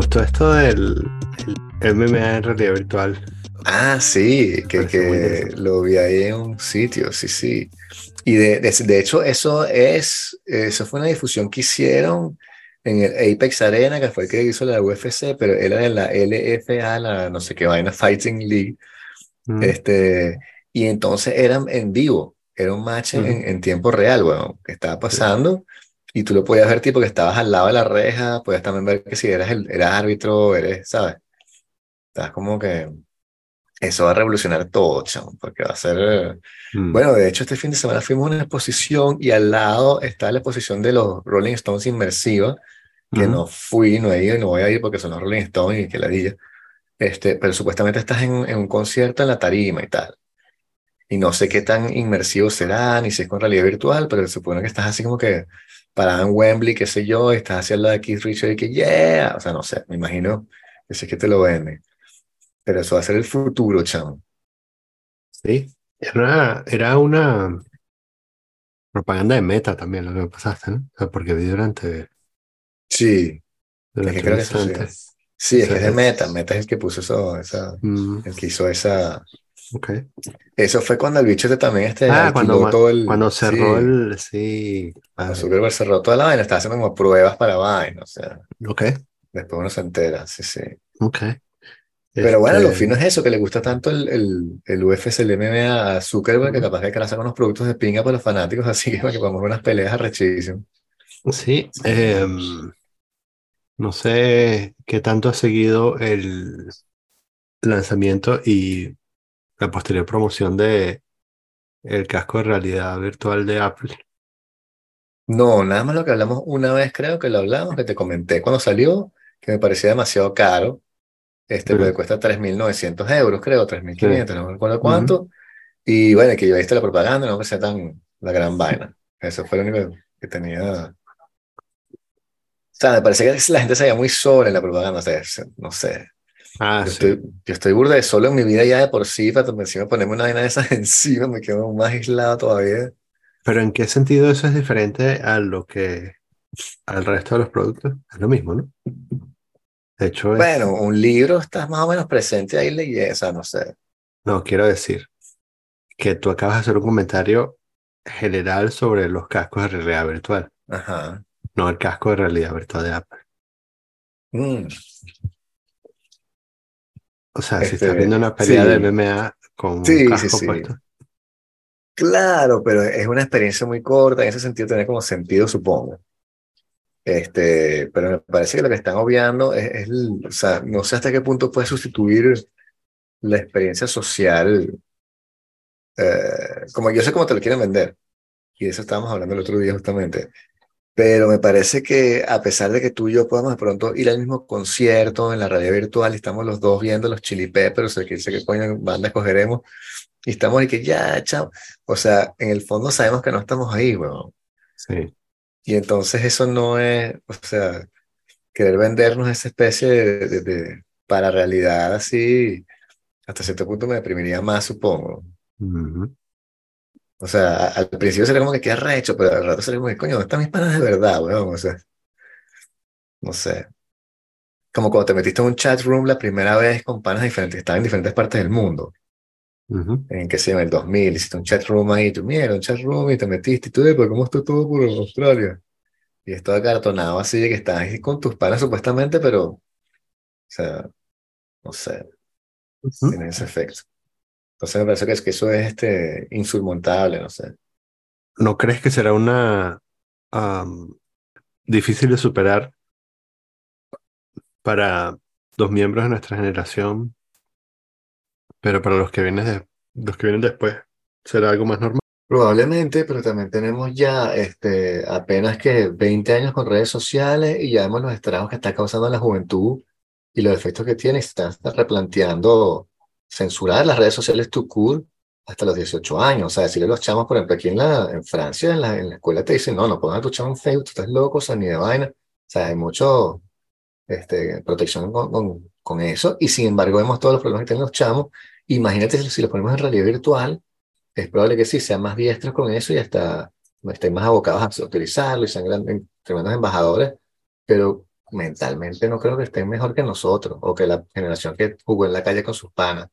gustó esto del el MMA en realidad virtual. Ah, sí, que, que lo vi ahí en un sitio, sí, sí. Y de, de, hecho, eso es, eso fue una difusión que hicieron en el Apex Arena, que fue el que hizo la UFC, pero era de la LFA, la no sé qué vaina, Fighting League. Mm. Este, y entonces eran en vivo, era un match en, en, tiempo real, bueno, que estaba pasando. Y tú lo podías ver tipo que estabas al lado de la reja, podías también ver que si eras, el, eras árbitro, eres, ¿sabes? Estás como que eso va a revolucionar todo, chamo, porque va a ser... Mm. Bueno, de hecho, este fin de semana fuimos a una exposición y al lado está la exposición de los Rolling Stones inmersiva, que no fui, no he ido y no voy a ir porque son los Rolling Stones y que la dilla. Este, pero supuestamente estás en, en, un concierto en la tarima y tal. Y no sé qué tan inmersivo será, ni si es con realidad virtual, pero se supone que estás así como que parado en Wembley, qué sé yo, estás hacia el lado de Keith Richards y que, yeah, o sea, no sé, me imagino que sé que te lo venden. Pero eso va a ser el futuro, chamo. Sí, era, era una propaganda de meta también lo que pasaste, ¿no? porque vi durante. Sí. Durante creo que sí. sí, es que es de meta. Meta es el que puso eso, esa, mm. el que hizo esa. Okay. Eso fue cuando el bicho este también este ah, cuando, todo el, cuando cerró el sí cuando Zuckerberg cerró toda la vaina estaba haciendo como pruebas para vaina o sea ok. después uno se entera sí sí. Ok. Pero bueno, lo este fino es eso, que le gusta tanto el, el, el UFC, el MMA a Zuckerberg, que capaz que sacar unos productos de pinga para los fanáticos, así que para que podamos ver unas peleas arrechísimas. Sí, em, no sé qué tanto ha seguido el lanzamiento y la posterior promoción de el casco de realidad virtual de Apple. No, nada más lo que hablamos una vez, creo que lo hablamos, que te comenté cuando salió, que me parecía demasiado caro este, porque cuesta 3.900 euros, creo, 3.500, no me acuerdo cuánto. Y bueno, que yo visto la propaganda, no me sea tan la gran vaina. Eso fue lo único que tenía. O sea, me parece que la gente se veía muy sola en la propaganda, o sea, no sé. Ah, yo, sí. estoy, yo estoy burda de solo en mi vida ya de por sí, para encima ponerme una vaina de esas encima, me quedo más aislado todavía. Pero ¿en qué sentido eso es diferente a lo que al resto de los productos? Es lo mismo, ¿no? De hecho, bueno, un libro estás más o menos presente ahí leyendo, no sé. No, quiero decir que tú acabas de hacer un comentario general sobre los cascos de realidad virtual. Ajá. No el casco de realidad virtual de Apple. Mm. O sea, si estás viendo una pelea de MMA con un casco puesto. Claro, pero es una experiencia muy corta, en ese sentido tiene como sentido, supongo. Este, pero me parece que lo que están obviando es, o sea, no sé hasta qué punto puede sustituir la experiencia social, eh, como yo sé cómo te lo quieren vender, y de eso estábamos hablando el otro día justamente, pero me parece que a pesar de que tú y yo podamos de pronto ir al mismo concierto en la radio virtual estamos los dos viendo los Chili Peppers, que sé que coño banda escogeremos, y estamos y que ya, chao, o sea, en el fondo sabemos que no estamos ahí, weón. Sí. Y entonces eso no es, o sea, querer vendernos esa especie de, de, para realidad así, hasta cierto punto me deprimiría más, supongo. O sea, al principio sería como que queda recho, pero al rato sería como que, coño, ¿dónde están mis panas de verdad, weón? O sea, no sé. Como cuando te metiste en un chat room la primera vez con panas diferentes, que estaban en diferentes partes del mundo en que se llama el 2000, hiciste un chat room ahí, tú mira, un chat room y te metiste y tú, pero ¿cómo está todo por Australia? Y es todo acartonado así de que estás ahí con tus panas supuestamente, pero, o sea, no sé, tiene ese efecto. Entonces me parece que, es que eso es este, insurmontable, no sé. ¿No crees que será una difícil de superar para los miembros de nuestra generación pero para los que vienen, de, los que vienen después, ¿será algo más normal? Probablemente, pero también tenemos ya este, apenas que 20 años con redes sociales y ya vemos los estragos que está causando la juventud y los efectos que tiene. Se está replanteando censurar las redes sociales to cool hasta los 18 años. O sea, decirle a los chamos, por ejemplo, aquí en, la, en Francia, en la, en la escuela te dicen, no, no pongas a tu chamo en Facebook, tú estás loco, o sea, ni de vaina. O sea, hay mucho este, protección con, con, con eso y sin embargo vemos todos los problemas que tienen los chamos Imagínate si los ponemos en realidad virtual, es probable que sí, sean más diestros con eso y hasta estén más abocados a utilizarlo y sean grandes, tremendos embajadores, pero mentalmente no creo que estén mejor que nosotros o que la generación que jugó en la calle con sus panas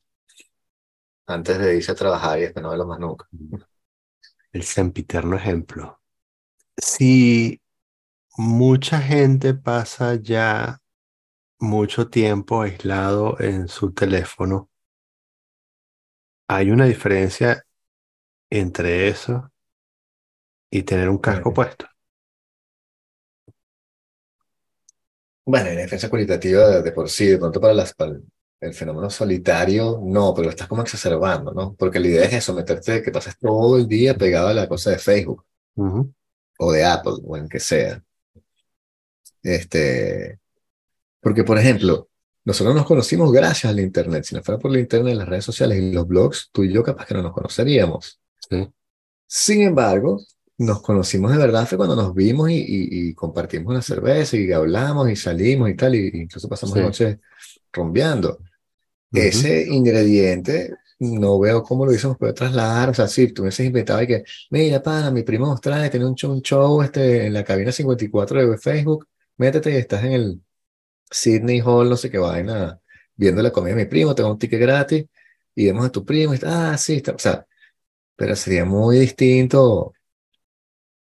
antes de irse a trabajar y después no verlo más nunca. El sempiterno ejemplo. Si mucha gente pasa ya mucho tiempo aislado en su teléfono, hay una diferencia entre eso y tener un casco puesto. Bueno, en defensa cualitativa de, por sí, de pronto para, las, el, fenómeno solitario, no, pero lo estás como exacerbando, ¿no? Porque la idea es eso, meterte, que pases todo el día pegado a la cosa de Facebook o de Apple o en que sea. Este, porque, por ejemplo, nosotros nos conocimos gracias al Internet. Si no fuera por el Internet, las redes sociales y los blogs, tú y yo capaz que no nos conoceríamos. Sin embargo, nos conocimos de verdad fue cuando nos vimos y, compartimos una cerveza y hablamos y salimos y tal, y incluso pasamos la noche rompeando. Ese ingrediente no veo cómo lo hubiésemos podido trasladar. O sea, si tú hubieses inventado y que, mira, pana, mi primo trae, tiene un show, este, en la cabina 54 de Facebook, métete y estás en el Sydney Hall, no sé qué vaina, viendo la comida de mi primo, tengo un ticket gratis y vemos a tu primo y está, ah, sí, está. O sea, pero sería muy distinto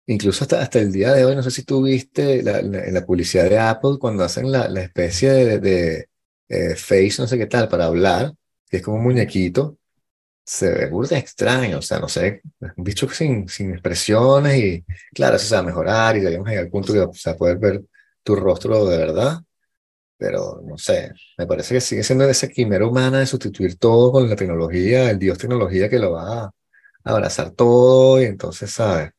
Incluso hasta, hasta el día de hoy, no sé si tú viste en la publicidad de Apple cuando hacen la, la especie de eh, face, no sé qué tal, para hablar, que es como un muñequito, se ve burda extraño, o sea, no sé, un bicho sin, sin expresiones y claro, eso se va a mejorar y llegar al punto de o sea, poder ver tu rostro de verdad, pero no sé, me parece que sigue siendo esa quimera humana de sustituir todo con la tecnología, el dios tecnología que lo va a abrazar todo y entonces, ¿sabes?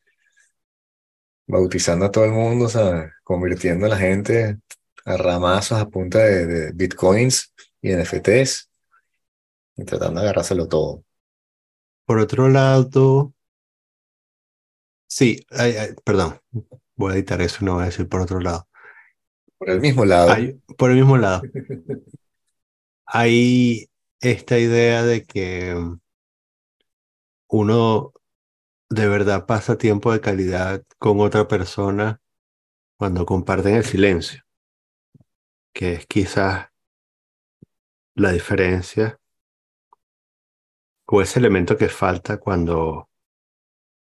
bautizando a todo el mundo, sea, convirtiendo a la gente a ramazos a punta de, bitcoins y NFTs y tratando de agarrárselo todo. Por otro lado, sí, perdón, voy a editar eso, no voy a decir por otro lado. Por el mismo lado. por el mismo lado. Hay esta idea de que uno de verdad pasa tiempo de calidad con otra persona cuando comparten el silencio, que es quizás la diferencia o ese elemento que falta cuando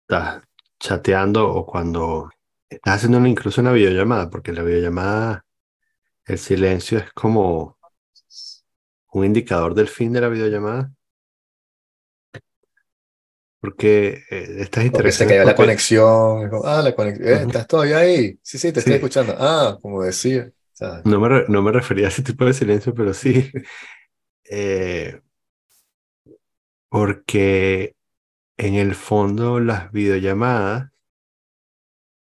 estás chateando o cuando estás haciendo incluso una videollamada, porque la videollamada, el silencio es como un indicador del fin de la videollamada porque eh, estás interesado. se cayó la conexión. ah, la conexión. Eh, ¿Estás todavía ahí? Sí, sí, te estoy escuchando. Ah, como decía. No, me no me refería a ese tipo de silencio, pero sí. Eh, porque en el fondo las videollamadas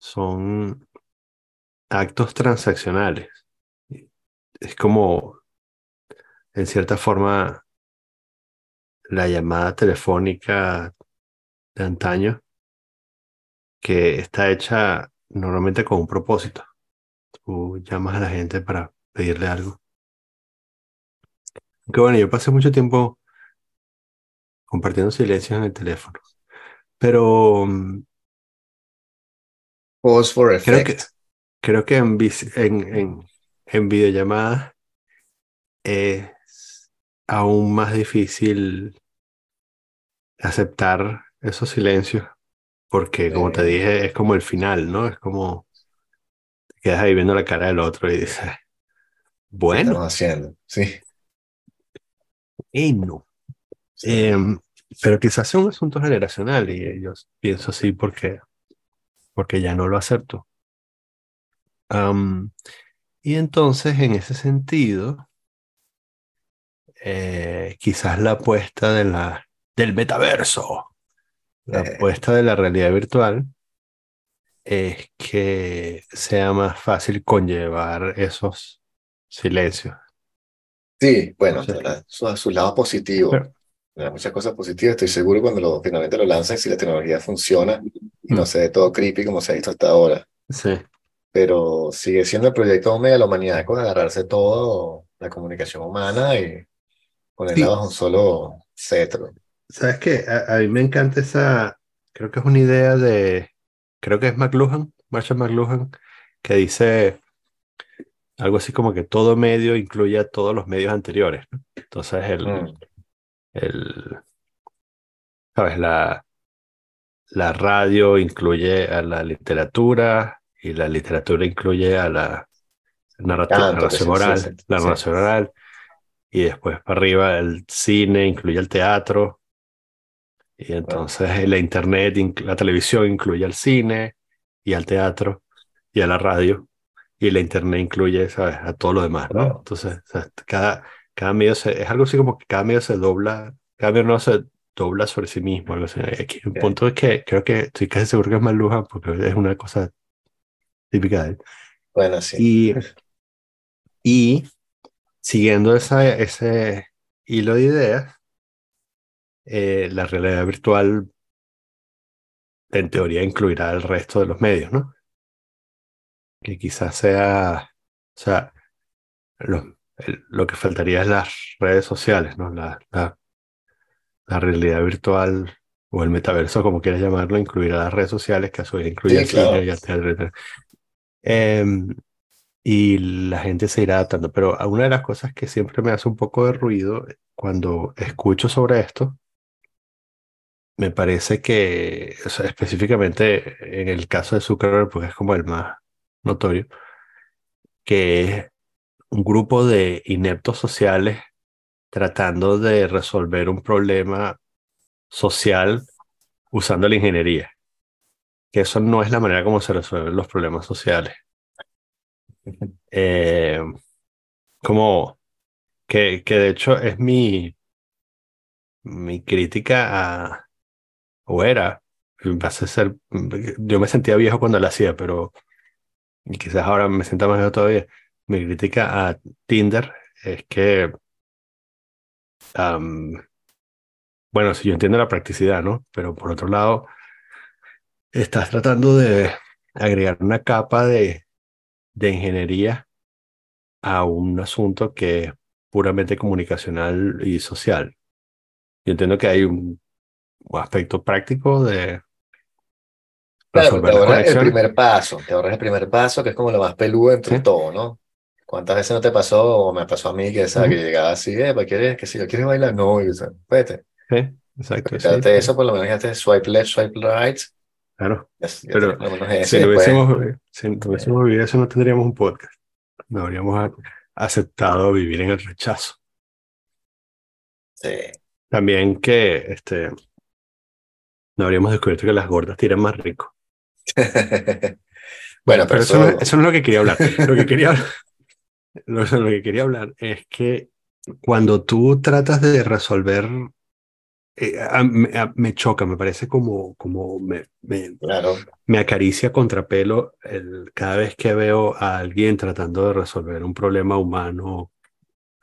son actos transaccionales. Es como, en cierta forma, la llamada telefónica de antaño que está hecha normalmente con un propósito. Tú llamas a la gente para pedirle algo. Aunque bueno, yo pasé mucho tiempo compartiendo silencios en el teléfono. Pero mm, Pause for effect. Creo que, creo que en, en, en, en videollamadas es aún más difícil aceptar esos silencios, porque como te dije, es como el final, ¿no? Es como quedas ahí viendo la cara del otro y dices, bueno. Estamos haciendo, sí. Y no. Em, pero quizás sea un asunto generacional y yo pienso así porque, porque ya no lo acepto. y entonces, en ese sentido, eh, quizás la apuesta de la, del metaverso la eh. apuesta de la realidad virtual es que sea más fácil conllevar esos silencios. Sí, bueno, a su lado positivo. Hay muchas cosas positivas. Estoy seguro cuando lo, finalmente lo lancen, si la tecnología funciona y no mm. se ve todo creepy como se ha visto hasta ahora. Sí. Pero sigue siendo el proyecto de humanidad con agarrarse todo la comunicación humana y ponerla bajo un solo cetro. ¿Sabes qué? A, mí me encanta esa, creo que es una idea de, creo que es McLuhan, Marshall McLuhan, que dice algo así como que todo medio incluye a todos los medios anteriores. Entonces, el, Mm. el, ¿sabes? La, la radio incluye a la literatura y la literatura incluye a la narrati- Canto, que narración sí, sí, oral, sí, la narración oral, y después para arriba el cine incluye el teatro, y entonces la internet, la televisión incluye al cine y al teatro y a la radio, y la internet incluye, ¿sabes? A todo lo demás, ¿no? Entonces, cada, cada medio se, es algo así como que cada medio se dobla, cada medio no se dobla sobre sí mismo, algo así. Aquí, Ok. punto es que creo que estoy casi seguro que es Maluja porque es una cosa típica de él. Bueno, sí. Y, y siguiendo esa, ese hilo de ideas, eh, la realidad virtual en teoría incluirá el resto de los medios, ¿no? Que quizás sea, o sea, lo, el- lo que faltaría es las redes sociales, ¿no? La, la, la realidad virtual o el metaverso, como quieras llamarlo, incluirá las redes sociales, que a su vez incluye Sí, claro. y el teatro. tal. Em, y la gente se irá adaptando. Pero una de las cosas que siempre me hace un poco de ruido cuando escucho sobre esto, me parece que, específicamente en el caso de Zuckerberg, pues es como el más notorio, que es un grupo de ineptos sociales tratando de resolver un problema social usando la ingeniería. Que eso no es la manera como se resuelven los problemas sociales. Eh, como que, que de hecho es mi, mi crítica a, o era, va a ser, yo me sentía viejo cuando la hacía, pero quizás ahora me sienta más viejo todavía. Mi crítica a Tinder es que, am, bueno, si yo entiendo la practicidad, ¿no? Pero por otro lado, estás tratando de agregar una capa de, de ingeniería a un asunto que es puramente comunicacional y social. Yo entiendo que hay un aspecto práctico de Claro, resolver te las ahorras el primer paso, te ahorras el primer paso, que es como lo más peludo entre Sí. todo, ¿no? ¿Cuántas veces no te pasó o me pasó a mí que, ¿sabes? Que llegaba así, eh, ¿quieres, que si yo quieres bailar? No, y, o vete. Sí, exacto, sí, sí, eso, por lo menos ya te swipe left, swipe right, claro. ya, ya Pero lo Si después, hubiésemos, si no hubiésemos vivido eso, no tendríamos un podcast. No habríamos aceptado vivir en el rechazo. sí. También que este, no habríamos descubierto que las gordas tiran más rico. Bueno, pero eso, no, eso, es- eso no es lo que quería hablar. Lo que quería, lo, lo que quería hablar es que cuando tú tratas de resolver, eh, a- me, a- me choca, me parece como, como me, me, claro, me acaricia contrapelo el, cada vez que veo a alguien tratando de resolver un problema humano,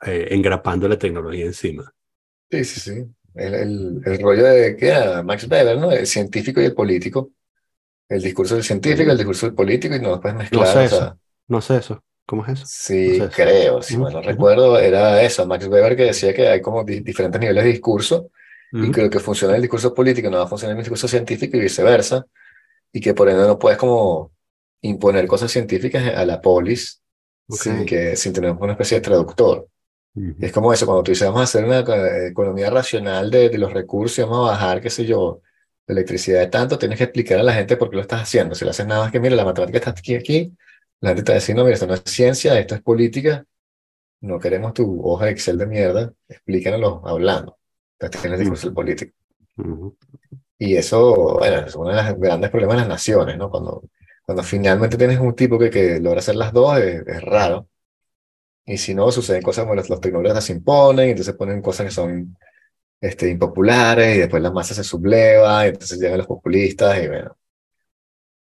eh, engrapando la tecnología encima. sí, sí, sí. El, el, el rollo de que Max Weber, ¿no? El científico y el político. El discurso del científico, el discurso del político, y no puedes No mezclar, sé o eso. No sé eso. ¿Cómo es eso? Sí, No sé eso. creo, si mal no ujú. recuerdo, era eso, Max Weber que decía que hay como di- diferentes niveles de discurso y que lo que funciona en el discurso político no va a funcionar en el discurso científico y viceversa, y que por ende no puedes como imponer cosas científicas a la polis sin que, sin tener una especie de traductor. Es como eso, cuando tú dices vamos a hacer una economía racional de, de los recursos vamos a bajar, qué sé yo, la electricidad de tanto, tienes que explicar a la gente por qué lo estás haciendo. Si lo haces nada más que, mira, la matemática está aquí, aquí, la gente decir, no, mira, esto no es ciencia, esto es política, no queremos tu hoja de Excel de mierda, explícanoslo hablando. Entonces tienes discurso del político. Ujú. Y eso, bueno, es uno de los grandes problemas de las naciones, ¿no? Cuando, cuando finalmente tienes un tipo que, que logra hacer las dos, es, es raro. Y si no, suceden cosas como los, los tecnócratas se imponen, entonces ponen cosas que son este, impopulares, y después la masa se subleva, y entonces llegan los populistas, y bueno,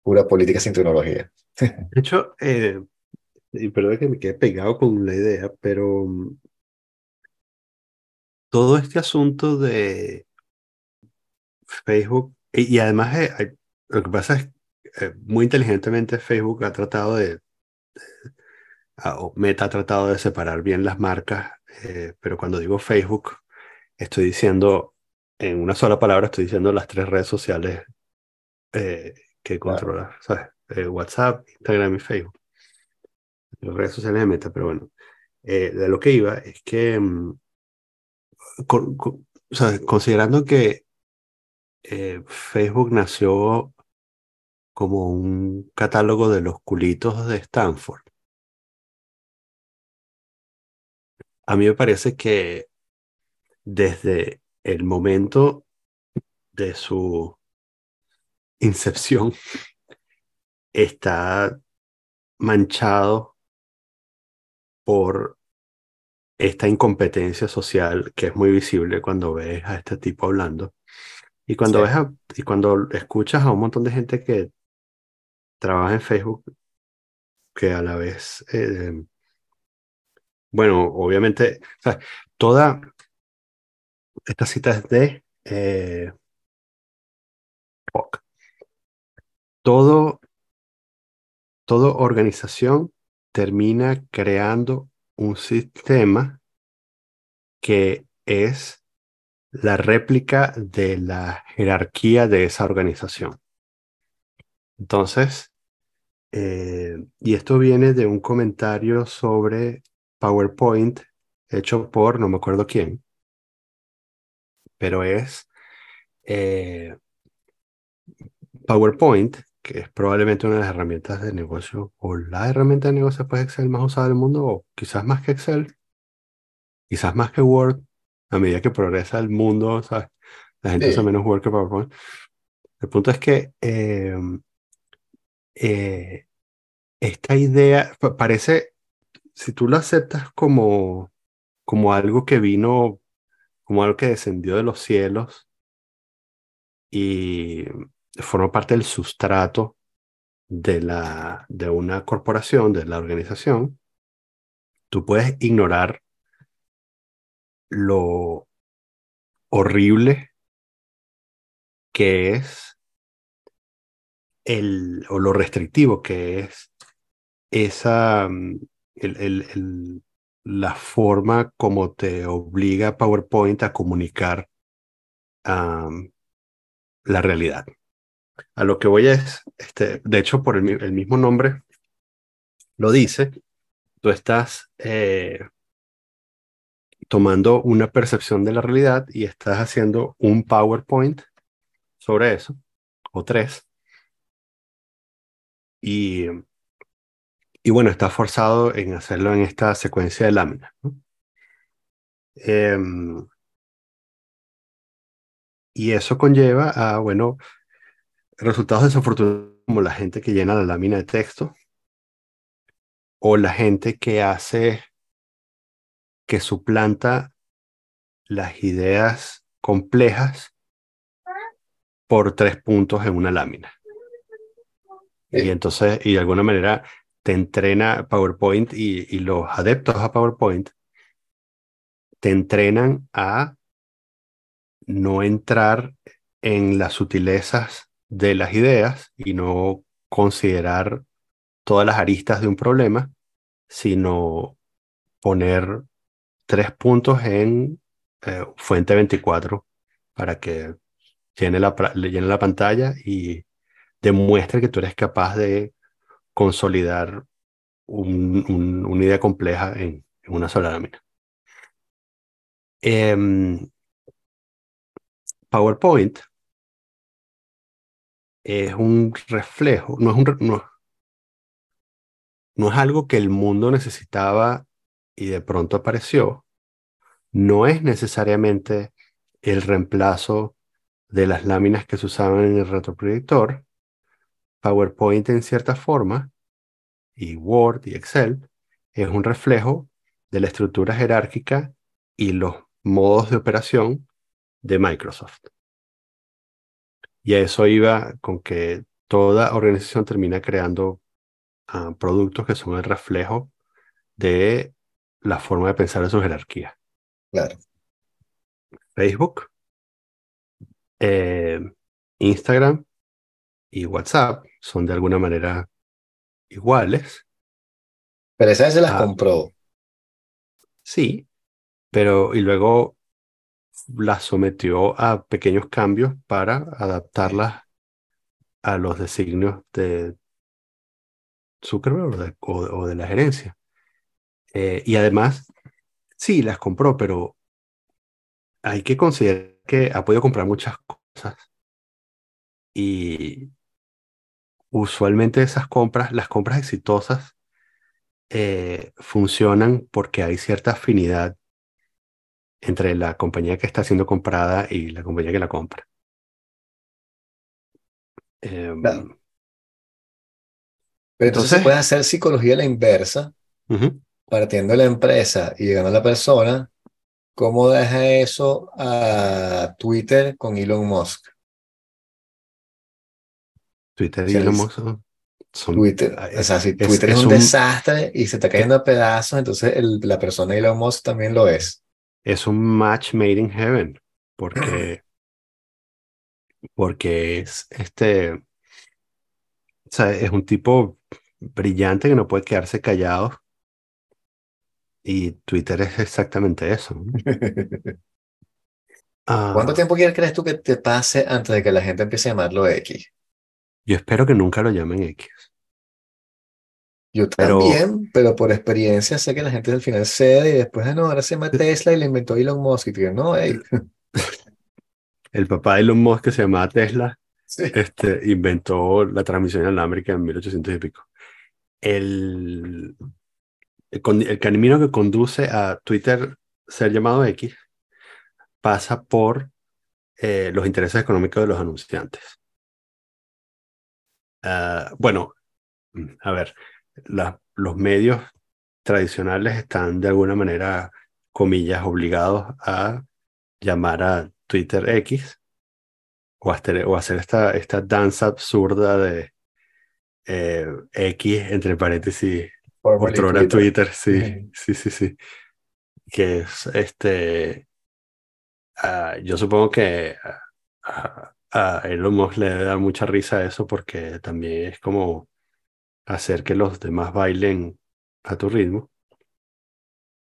pura política sin tecnología. De hecho, eh, y perdón que me quede pegado con la idea, pero mm, todo este asunto de Facebook, y, y además eh, lo que pasa es eh, muy inteligentemente Facebook ha tratado de, o Meta ha tratado de separar bien las marcas, eh, pero cuando digo Facebook, estoy diciendo, en una sola palabra, estoy diciendo las tres redes sociales eh, que Claro. controla, ¿sabes? Eh, WhatsApp, Instagram y Facebook. redes sociales de Meta, pero bueno, de lo que iba es que, mm, o sea, considerando que eh, Facebook nació como un catálogo de los culitos de Stanford, a mí me parece que desde el momento de su incepción está manchado por esta incompetencia social que es muy visible cuando ves a este tipo hablando. Y cuando, ves y cuando escuchas a un montón de gente que trabaja en Facebook, que a la vez, eh, bueno, obviamente, toda esta cita es de eh, todo, toda organización termina creando un sistema que es la réplica de la jerarquía de esa organización. Entonces, eh, y esto viene de un comentario sobre PowerPoint hecho por no me acuerdo quién, pero es eh, PowerPoint, que es probablemente una de las herramientas de negocio o la herramienta de negocio pues Excel más usada del mundo, o quizás más que Excel, quizás más que Word, a medida que progresa el mundo, la gente usa menos Word que PowerPoint. El punto es que em, eh, esta idea parece, si tú lo aceptas como, como algo que vino, como algo que descendió de los cielos y forma parte del sustrato de, la, de una corporación, de la organización, tú puedes ignorar lo horrible que es el, o lo restrictivo que es esa, la forma como te obliga PowerPoint a comunicar la realidad. A lo que voy es, este, de hecho, por el, el mismo nombre lo dice, tú estás eh, tomando una percepción de la realidad y estás haciendo un PowerPoint sobre eso, o tres. Y, y bueno, está forzado en hacerlo en esta secuencia de láminas. Em, y eso conlleva a, bueno, resultados desafortunados como la gente que llena la lámina de texto o la gente que hace que suplanta las ideas complejas por tres puntos en una lámina. Y entonces, y de alguna manera, te entrena PowerPoint y, los adeptos a PowerPoint te entrenan a no entrar en las sutilezas de las ideas y no considerar todas las aristas de un problema, sino poner tres puntos en eh, fuente 24 para que llene la, llene la pantalla y demuestre que tú eres capaz de consolidar una idea compleja en, una sola lámina. Em, PowerPoint es un reflejo, un, no es algo que el mundo necesitaba y de pronto apareció, no es necesariamente el reemplazo de las láminas que se usaban en el retroproyector. PowerPoint en cierta forma, y Word y Excel, es un reflejo de la estructura jerárquica y los modos de operación de Microsoft. Y a eso iba con que toda organización termina creando ah, productos que son el reflejo de la forma de pensar de su jerarquía. Claro. Facebook, eh, Instagram y WhatsApp son de alguna manera iguales. Pero esa se las ah. compró. Sí, pero y luego las sometió a pequeños cambios para adaptarlas a los designios de Zuckerberg o de, la gerencia. Eh, y además, sí, las compró, pero hay que considerar que ha podido comprar muchas cosas. Y usualmente esas compras, las compras exitosas, eh, funcionan porque hay cierta afinidad entre la compañía que está siendo comprada y la compañía que la compra. Em, Pero entonces, se puede hacer psicología a la inversa, partiendo de la empresa y llegando a la persona. ¿Cómo deja eso a Twitter con Elon Musk? Twitter y Elon Musk son, Twitter, o sea, si Twitter es, un, desastre y se está cayendo a pedazos, entonces la persona Elon Musk también lo es. Es un match made in heaven, porque porque es este, o sea, es un tipo brillante que no puede quedarse callado. Y Twitter es exactamente eso. ¿Cuánto ah. tiempo crees tú que te pase antes de que la gente empiece a llamarlo X? Yo espero que nunca lo llamen X. Yo también, pero por experiencia sé que la gente al final cede y después, ah, no, ahora se llama Tesla y le inventó Elon Musk y te no, hey. el papá de Elon Musk que se llamaba Tesla, este, inventó la transmisión inalámbrica en 1800 y pico. El, el, camino que conduce a Twitter ser llamado X pasa por eh, los intereses económicos de los anunciantes. Ah, bueno, a ver, los medios tradicionales están de alguna manera, comillas, obligados a llamar a Twitter X o hacer, o hacer esta, esta danza absurda de eh, X entre paréntesis Twitter. Twitter, sí, sí, sí, sí. Que es este. Ah, yo supongo que a, a Elon Musk le da mucha risa eso porque también es como hacer que los demás bailen a tu ritmo.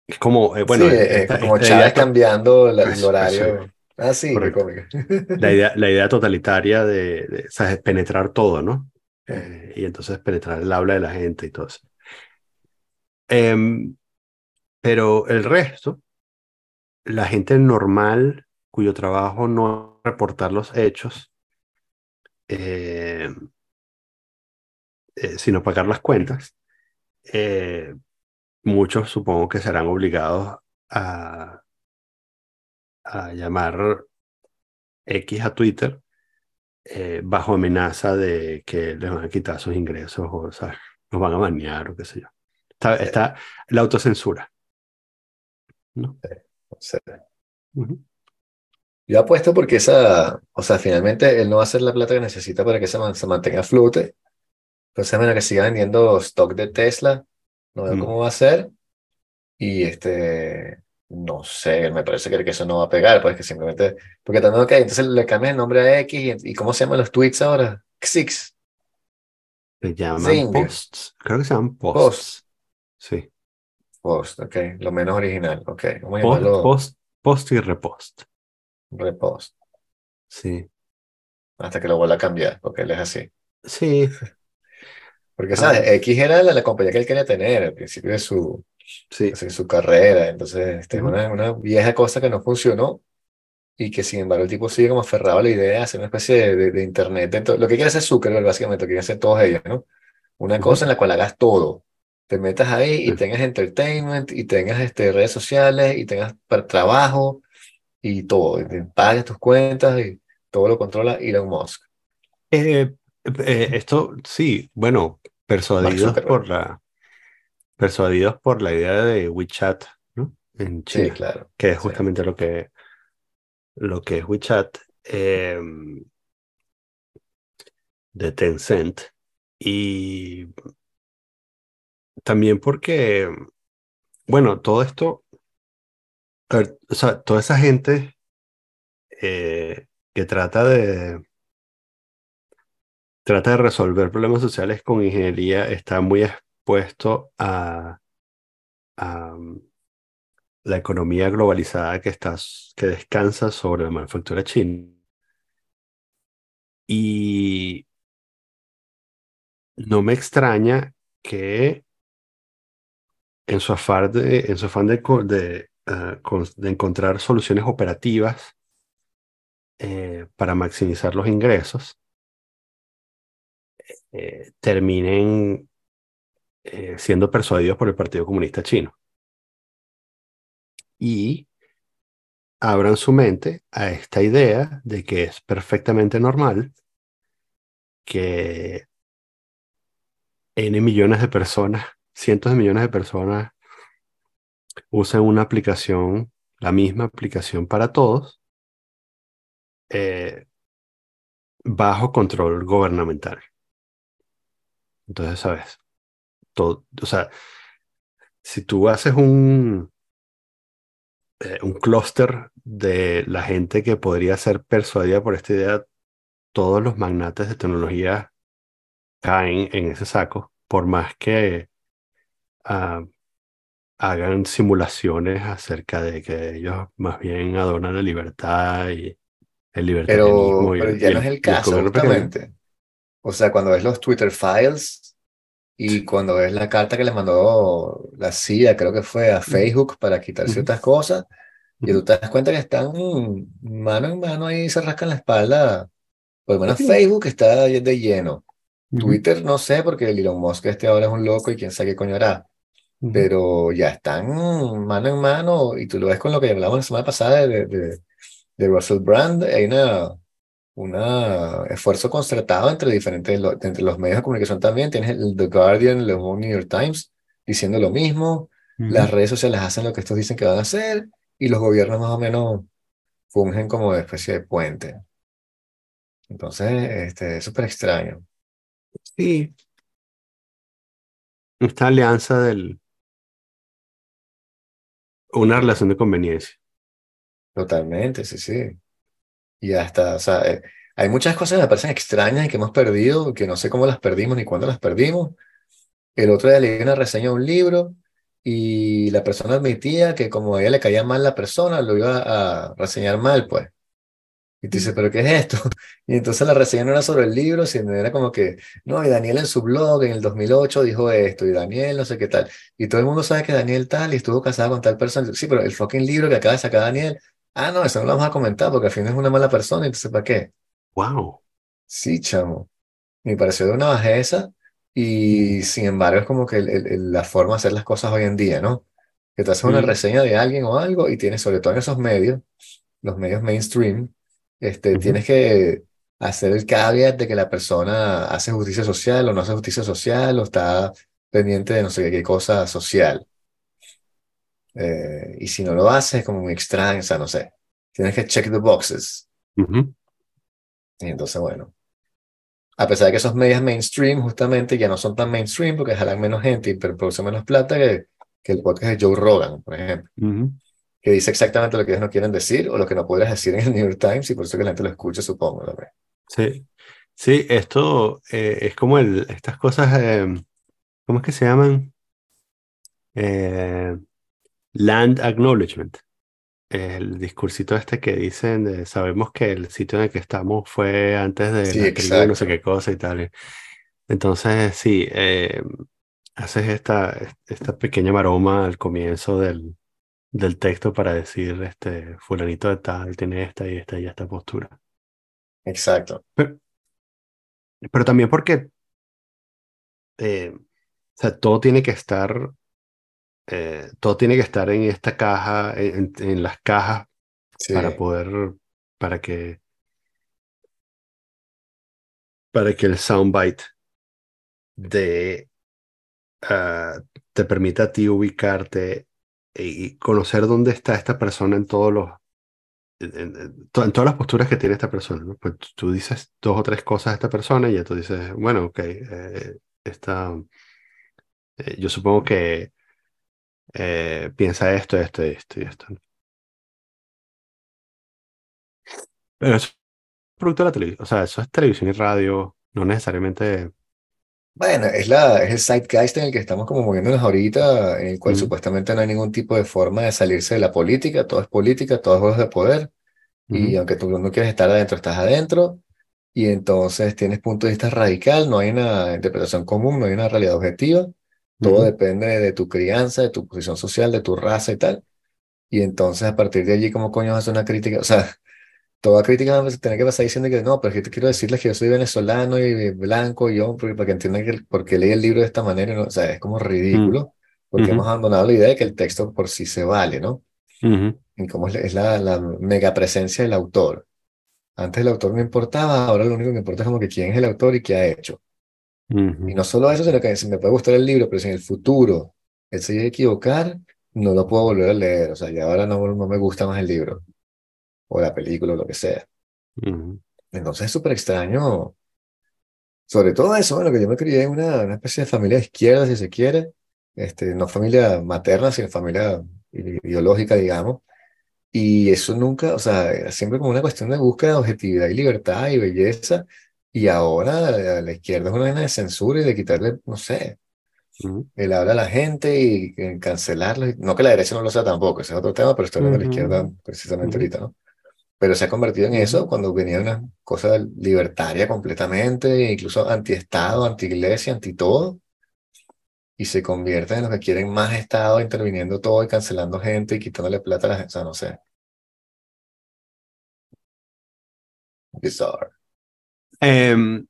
Es como, eh, bueno, como Chávez cambiando el horario. Ah, sí, La idea, la idea totalitaria de, penetrar todo, ¿no? Eh, y entonces penetrar el habla de la gente y todo eso. Em, pero el resto, la gente normal cuyo trabajo no es reportar los hechos, em, eh, sino pagar las cuentas, eh, muchos supongo que serán obligados a a llamar X a Twitter eh, bajo amenaza de que les van a quitar sus ingresos o, sea, los van a banear o qué sé yo. Está, está la autocensura. ¿no? Yo apuesto porque esa, o sea, finalmente él no va a hacer la plata que necesita para que se, se mantenga a flote. Entonces, menos que siga vendiendo stock de Tesla, no veo cómo va a ser. Y este, no sé, me parece que, eso no va a pegar, pues que simplemente, porque también, ok, entonces le cambias el nombre a X y, ¿cómo se llaman los tweets ahora? Xix. Se llaman posts, creo que se llaman posts. Sí. Post, ok, lo menos original, ok. Vamos a llamarlo... post, post y repost. Repost. Sí. Hasta que lo vuelva a cambiar, porque él es así. Sí. Porque, ¿sabes? Ah. X era la, la compañía que él quería tener al principio de su, sí. su carrera. Entonces, este, es una, una, vieja cosa que no funcionó y que sin embargo el tipo sigue como aferrado a la idea de hacer una especie de, de, internet. Dentro, lo que quiere hacer Zuckerberg básicamente, lo que quiere hacer todos ellos, ¿no? Una cosa en la cual hagas todo. Te metas ahí y tengas entertainment y tengas este, redes sociales y tengas para trabajo y todo. Y pagues tus cuentas y todo lo controla Elon Musk. Eh, eh, esto sí, bueno, persuadido por la, persuadidos por la idea de WeChat, ¿no? En China, sí, claro. Que es justamente lo, que, lo que es WeChat em, de Tencent. Y también porque, bueno, todo esto, toda esa gente eh, que trata de trata de resolver problemas sociales con ingeniería está muy puesto a, mm, la economía globalizada que, está, que descansa sobre la manufactura china. Y no me extraña que en su afán de, en su afán de, de, ah, de encontrar soluciones operativas eh, para maximizar los ingresos, eh, terminen eh, siendo persuadidos por el Partido Comunista Chino. Y abran su mente a esta idea de que es perfectamente normal que N millones de personas, cientos de millones de personas usen una aplicación, la misma aplicación para todos, eh, bajo control gubernamental. Entonces, ¿sabes? Todo, o sea, si tú haces un, eh, un clúster de la gente que podría ser persuadida por esta idea, todos los magnates de tecnología caen en ese saco, por más que ah, hagan simulaciones acerca de que ellos más bien adornan la libertad y el libertarianismo. Pero, ya no es el caso, justamente. O sea, cuando ves los Twitter files y cuando ves la carta que le mandó la CIA, creo que fue a Facebook para quitar ciertas cosas, y tú te das cuenta que están mano en mano ahí se rascan la espalda. Por lo menos Facebook está de lleno. Twitter no sé, porque el Elon Musk este ahora es un loco y quién sabe qué coño hará. Pero ya están mano en mano y tú lo ves con lo que hablamos la semana pasada de, de, de Russell Brand. Hay una, una esfuerzo concertado entre diferentes entre los medios de comunicación también. Tienes el The Guardian, el New York Times diciendo lo mismo. Las redes sociales hacen lo que estos dicen que van a hacer y los gobiernos más o menos fungen como de especie de puente. Entonces, este, es súper extraño. Sí. Esta alianza del... Una relación de conveniencia. Totalmente, sí, sí. Y hasta, o sea, eh, hay muchas cosas que me parecen extrañas y que hemos perdido, que no sé cómo las perdimos ni cuándo las perdimos. El otro día leí una reseña de un libro y la persona admitía que como a ella le caía mal la persona, lo iba a reseñar mal, pues. Y tú dices, ¿pero qué es esto? Y entonces la reseña no era sobre el libro, sino era como que, no, y Daniel en su blog en el 2008 dijo esto, y Daniel no sé qué tal. Y todo el mundo sabe que Daniel tal y estuvo casado con tal persona. Sí, pero el fucking libro que acaba de sacar Daniel, ah, no, eso no lo vamos a comentar porque al fin es una mala persona, entonces ¿para qué? Wow. Sí, chamo. Me pareció de una bajeza y sin embargo es como que la forma de hacer las cosas hoy en día, ¿no? Que te haces una reseña de alguien o algo y tienes, sobre todo en esos medios, los medios mainstream, este, tienes que hacer el caveat de que la persona hace justicia social o no hace justicia social o está pendiente de no sé qué cosa social. Eh, y si no lo hace es como muy extraño, o sea, no sé. Tienes que check the boxes. Y entonces, bueno. A pesar de que esos medios mainstream justamente ya no son tan mainstream porque jalan menos gente y producen menos plata que, que el podcast de Joe Rogan, por ejemplo que dice exactamente lo que ellos no quieren decir o lo que no podrías decir en el New York Times y por eso que la gente lo escucha, supongo. Sí, sí, esto eh, es como el, estas cosas, eh, ¿cómo es que se llaman? Eh, land acknowledgement. El discursito este que dicen de sabemos que el sitio en el que estamos fue antes de sí, la tribu, no sé qué cosa y tal. Entonces, sí, haces esta, esta pequeña maroma al comienzo del, del texto para decir, este, fulanito de tal tiene esta y esta y esta postura. Exacto. Pero, también porque, eh, o sea, todo tiene que estar, eh, todo tiene que estar en esta caja, en, las cajas, para poder, para que, para que el soundbite de, ah, te permita a ti ubicarte y conocer dónde está esta persona en todos los en, todas las posturas que tiene esta persona. Pues tú dices dos o tres cosas a esta persona y ya tú dices, bueno, ok, eh, esta, eh, yo supongo que eh, piensa esto, esto, esto y esto. Pero eso es producto de la televisión, o sea, eso es televisión y radio, no necesariamente bueno, es, la, es el zeitgeist en el que estamos como moviéndonos ahorita, en el cual supuestamente no hay ningún tipo de forma de salirse de la política, todo es política, todo es juegos de poder, y aunque tú no quieres estar adentro, estás adentro, y entonces tienes punto de vista radical, no hay una interpretación común, no hay una realidad objetiva, todo depende de tu crianza, de tu posición social, de tu raza y tal. Y entonces a partir de allí, ¿cómo coño hace una crítica? O sea, toda crítica a tener que pasar diciendo que no, pero es que te quiero decirles que yo soy venezolano y blanco y yo, para que entiendan que porque leí el libro de esta manera, ¿no? o sea, es como ridículo, porque hemos abandonado la idea de que el texto por sí se vale, ¿no? Y cómo es, la, la mega presencia del autor. Antes el autor no importaba, ahora lo único que importa es como que quién es el autor y qué ha hecho. Y no solo eso, sino que si me puede gustar el libro, pero si en el futuro él se llega a equivocar, no lo puedo volver a leer. O sea, ya ahora no, no me gusta más el libro, o la película, o lo que sea. Entonces es súper extraño. Sobre todo eso, bueno, que yo me crié en una, una especie de familia de izquierda, si se quiere. Este, no familia materna, sino familia ideológica, digamos. Y eso nunca, o sea, siempre como una cuestión de búsqueda de objetividad y libertad y belleza. Y ahora la, izquierda es una vaina de censura y de quitarle, no sé, el habla a la gente y, cancelarlo. No que la derecha no lo sea tampoco, ese es otro tema, pero estoy hablando de la izquierda precisamente ahorita, ¿no? Pero se ha convertido en eso cuando venía una cosa libertaria completamente, incluso anti-Estado, anti-iglesia, anti-todo y se convierten en los que quieren más Estado interviniendo todo y cancelando gente y quitándole plata a la gente. O sea, no sé. Bizarre. Em,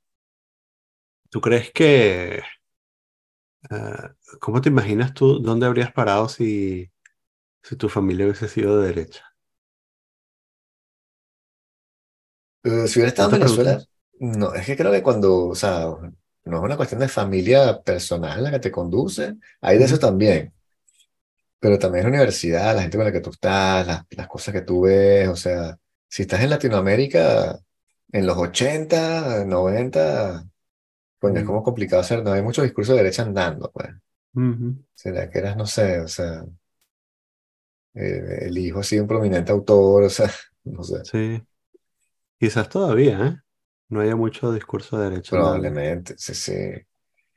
¿Tú crees que... Eh, ¿Cómo te imaginas tú dónde habrías parado si, si tu familia hubiese sido de derecha? Eh, si hubiera estado en Venezuela, no, es que creo que cuando, o sea, no es una cuestión de familia personal la que te conduce, hay de eso también. Pero también la universidad, la gente con la que tú estás, las, las cosas que tú ves, o sea, si estás en Latinoamérica en los 80, 90, pues es como complicado hacer, no hay mucho discurso de derecha andando, pues. Será que eras, no sé, o sea, eh, el hijo así un prominente autor, o sea, no sé. Sí. Quizás todavía, ¿eh? no haya mucho discurso de derecha. Probablemente, sí, sí.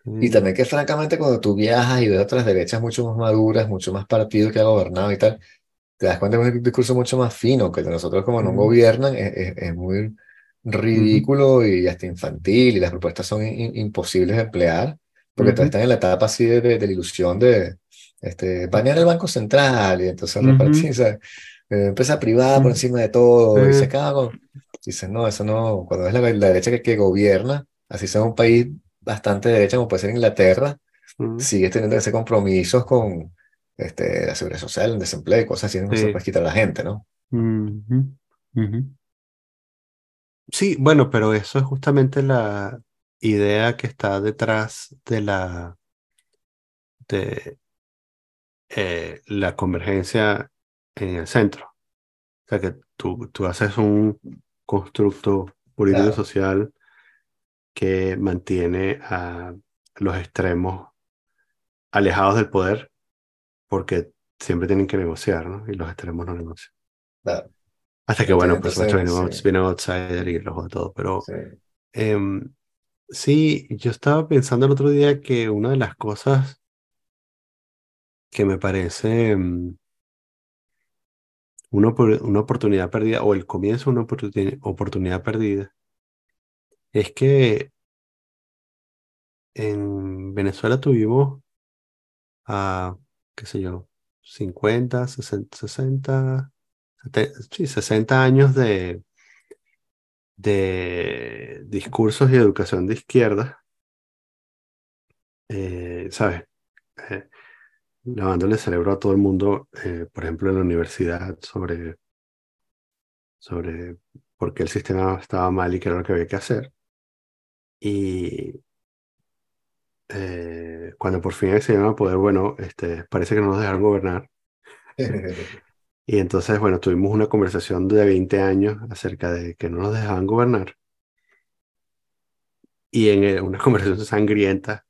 Y también que francamente cuando tú viajas y ves otras derechas mucho más maduras, mucho más partidos que ha gobernado y tal, te das cuenta que es un discurso mucho más fino, que de nosotros como no gobiernan es, es, muy ridículo y hasta infantil y las propuestas son imposibles de emplear, porque todavía están en la etapa así de, de, la ilusión de este, banear el Banco Central y entonces repartir, ¿sabes? Eh, empresa privada por encima de todo, y se cago Dices, no, eso no, cuando es la, derecha que, que, gobierna, así sea un país bastante derecha como puede ser Inglaterra, sigue teniendo ese compromisos con este, la seguridad social, el desempleo y cosas así, no se puede quitar a la gente, ¿no? Sí, bueno, pero eso es justamente la idea que está detrás de la de eh, la convergencia en el centro. O sea que tú, tú haces un constructo político y social que mantiene a los extremos alejados del poder porque siempre tienen que negociar, ¿no? Y los extremos no negocian. Hasta que, bueno, por supuesto, viene, outsider y lo de todo, pero sí. Sí, yo estaba pensando el otro día que una de las cosas que me parece em, una, una oportunidad perdida o el comienzo de una oportunidad perdida es que en Venezuela tuvimos a, qué sé yo, 50, 60, 60, sí, 60 años de, de discursos y educación de izquierda, eh, ¿sabes? Eh, lavándole el cerebro a todo el mundo, eh, por ejemplo, en la universidad, sobre, sobre por qué el sistema estaba mal y qué era lo que había que hacer. Y eh, cuando por fin accedieron a poder, bueno, este, parece que no nos dejaron gobernar. y entonces, bueno, tuvimos una conversación de 20 años acerca de que no nos dejaban gobernar. Y en eh, una conversación sangrienta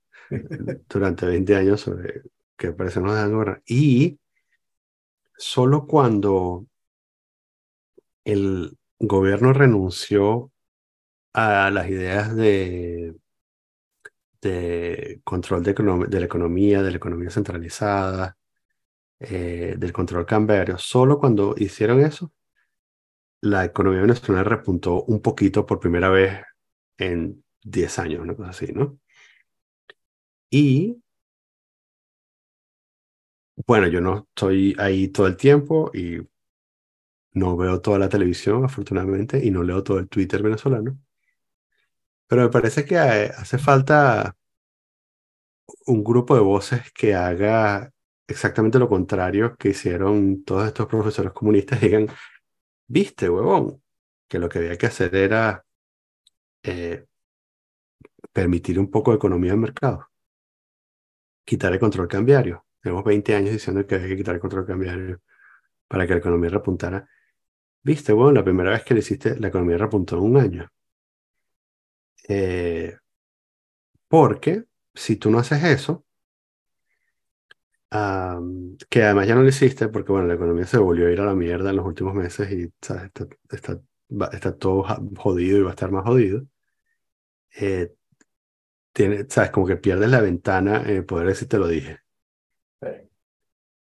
durante 20 años sobre que parece no dejan gobernar. Y solo cuando el gobierno renunció a las ideas de, control de, de la economía, de la economía centralizada, eh, del control cambiario, solo cuando hicieron eso, la economía venezolana repuntó un poquito por primera vez en 10 años, una cosa así, ¿no? Y bueno, yo no estoy ahí todo el tiempo y no veo toda la televisión, afortunadamente, y no leo todo el Twitter venezolano. Pero me parece que hace falta un grupo de voces que haga exactamente lo contrario que hicieron todos estos profesores comunistas. Digan, viste, huevón, que lo que había que hacer era eh, permitir un poco de economía de mercado, quitar el control cambiario. Tenemos 20 años diciendo que había que quitar el control cambiario para que la economía repuntara. Viste, bueno, la primera vez que le hiciste, la economía repuntó en un año. Eh, porque si tú no haces eso, que además ya no lo hiciste, porque bueno, la economía se volvió a ir a la mierda en los últimos meses y Está, está, está, todo jodido y va a estar más jodido. Eh, tiene, sabes, como que pierdes la ventana en poder decir te lo dije.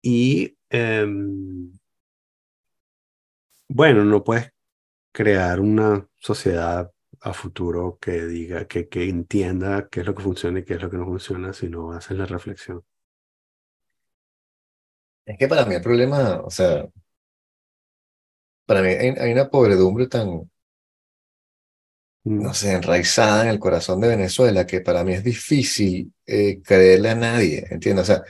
Y em, bueno, no puedes crear una sociedad a futuro que diga, que, que entienda qué es lo que funciona y qué es lo que no funciona, si no haces la reflexión. Es que para mí el problema, o sea, para mí hay, una pobredumbre tan, no mm. sé, enraizada en el corazón de Venezuela que para mí es difícil eh, creerle a nadie, ¿entiendes? O sea,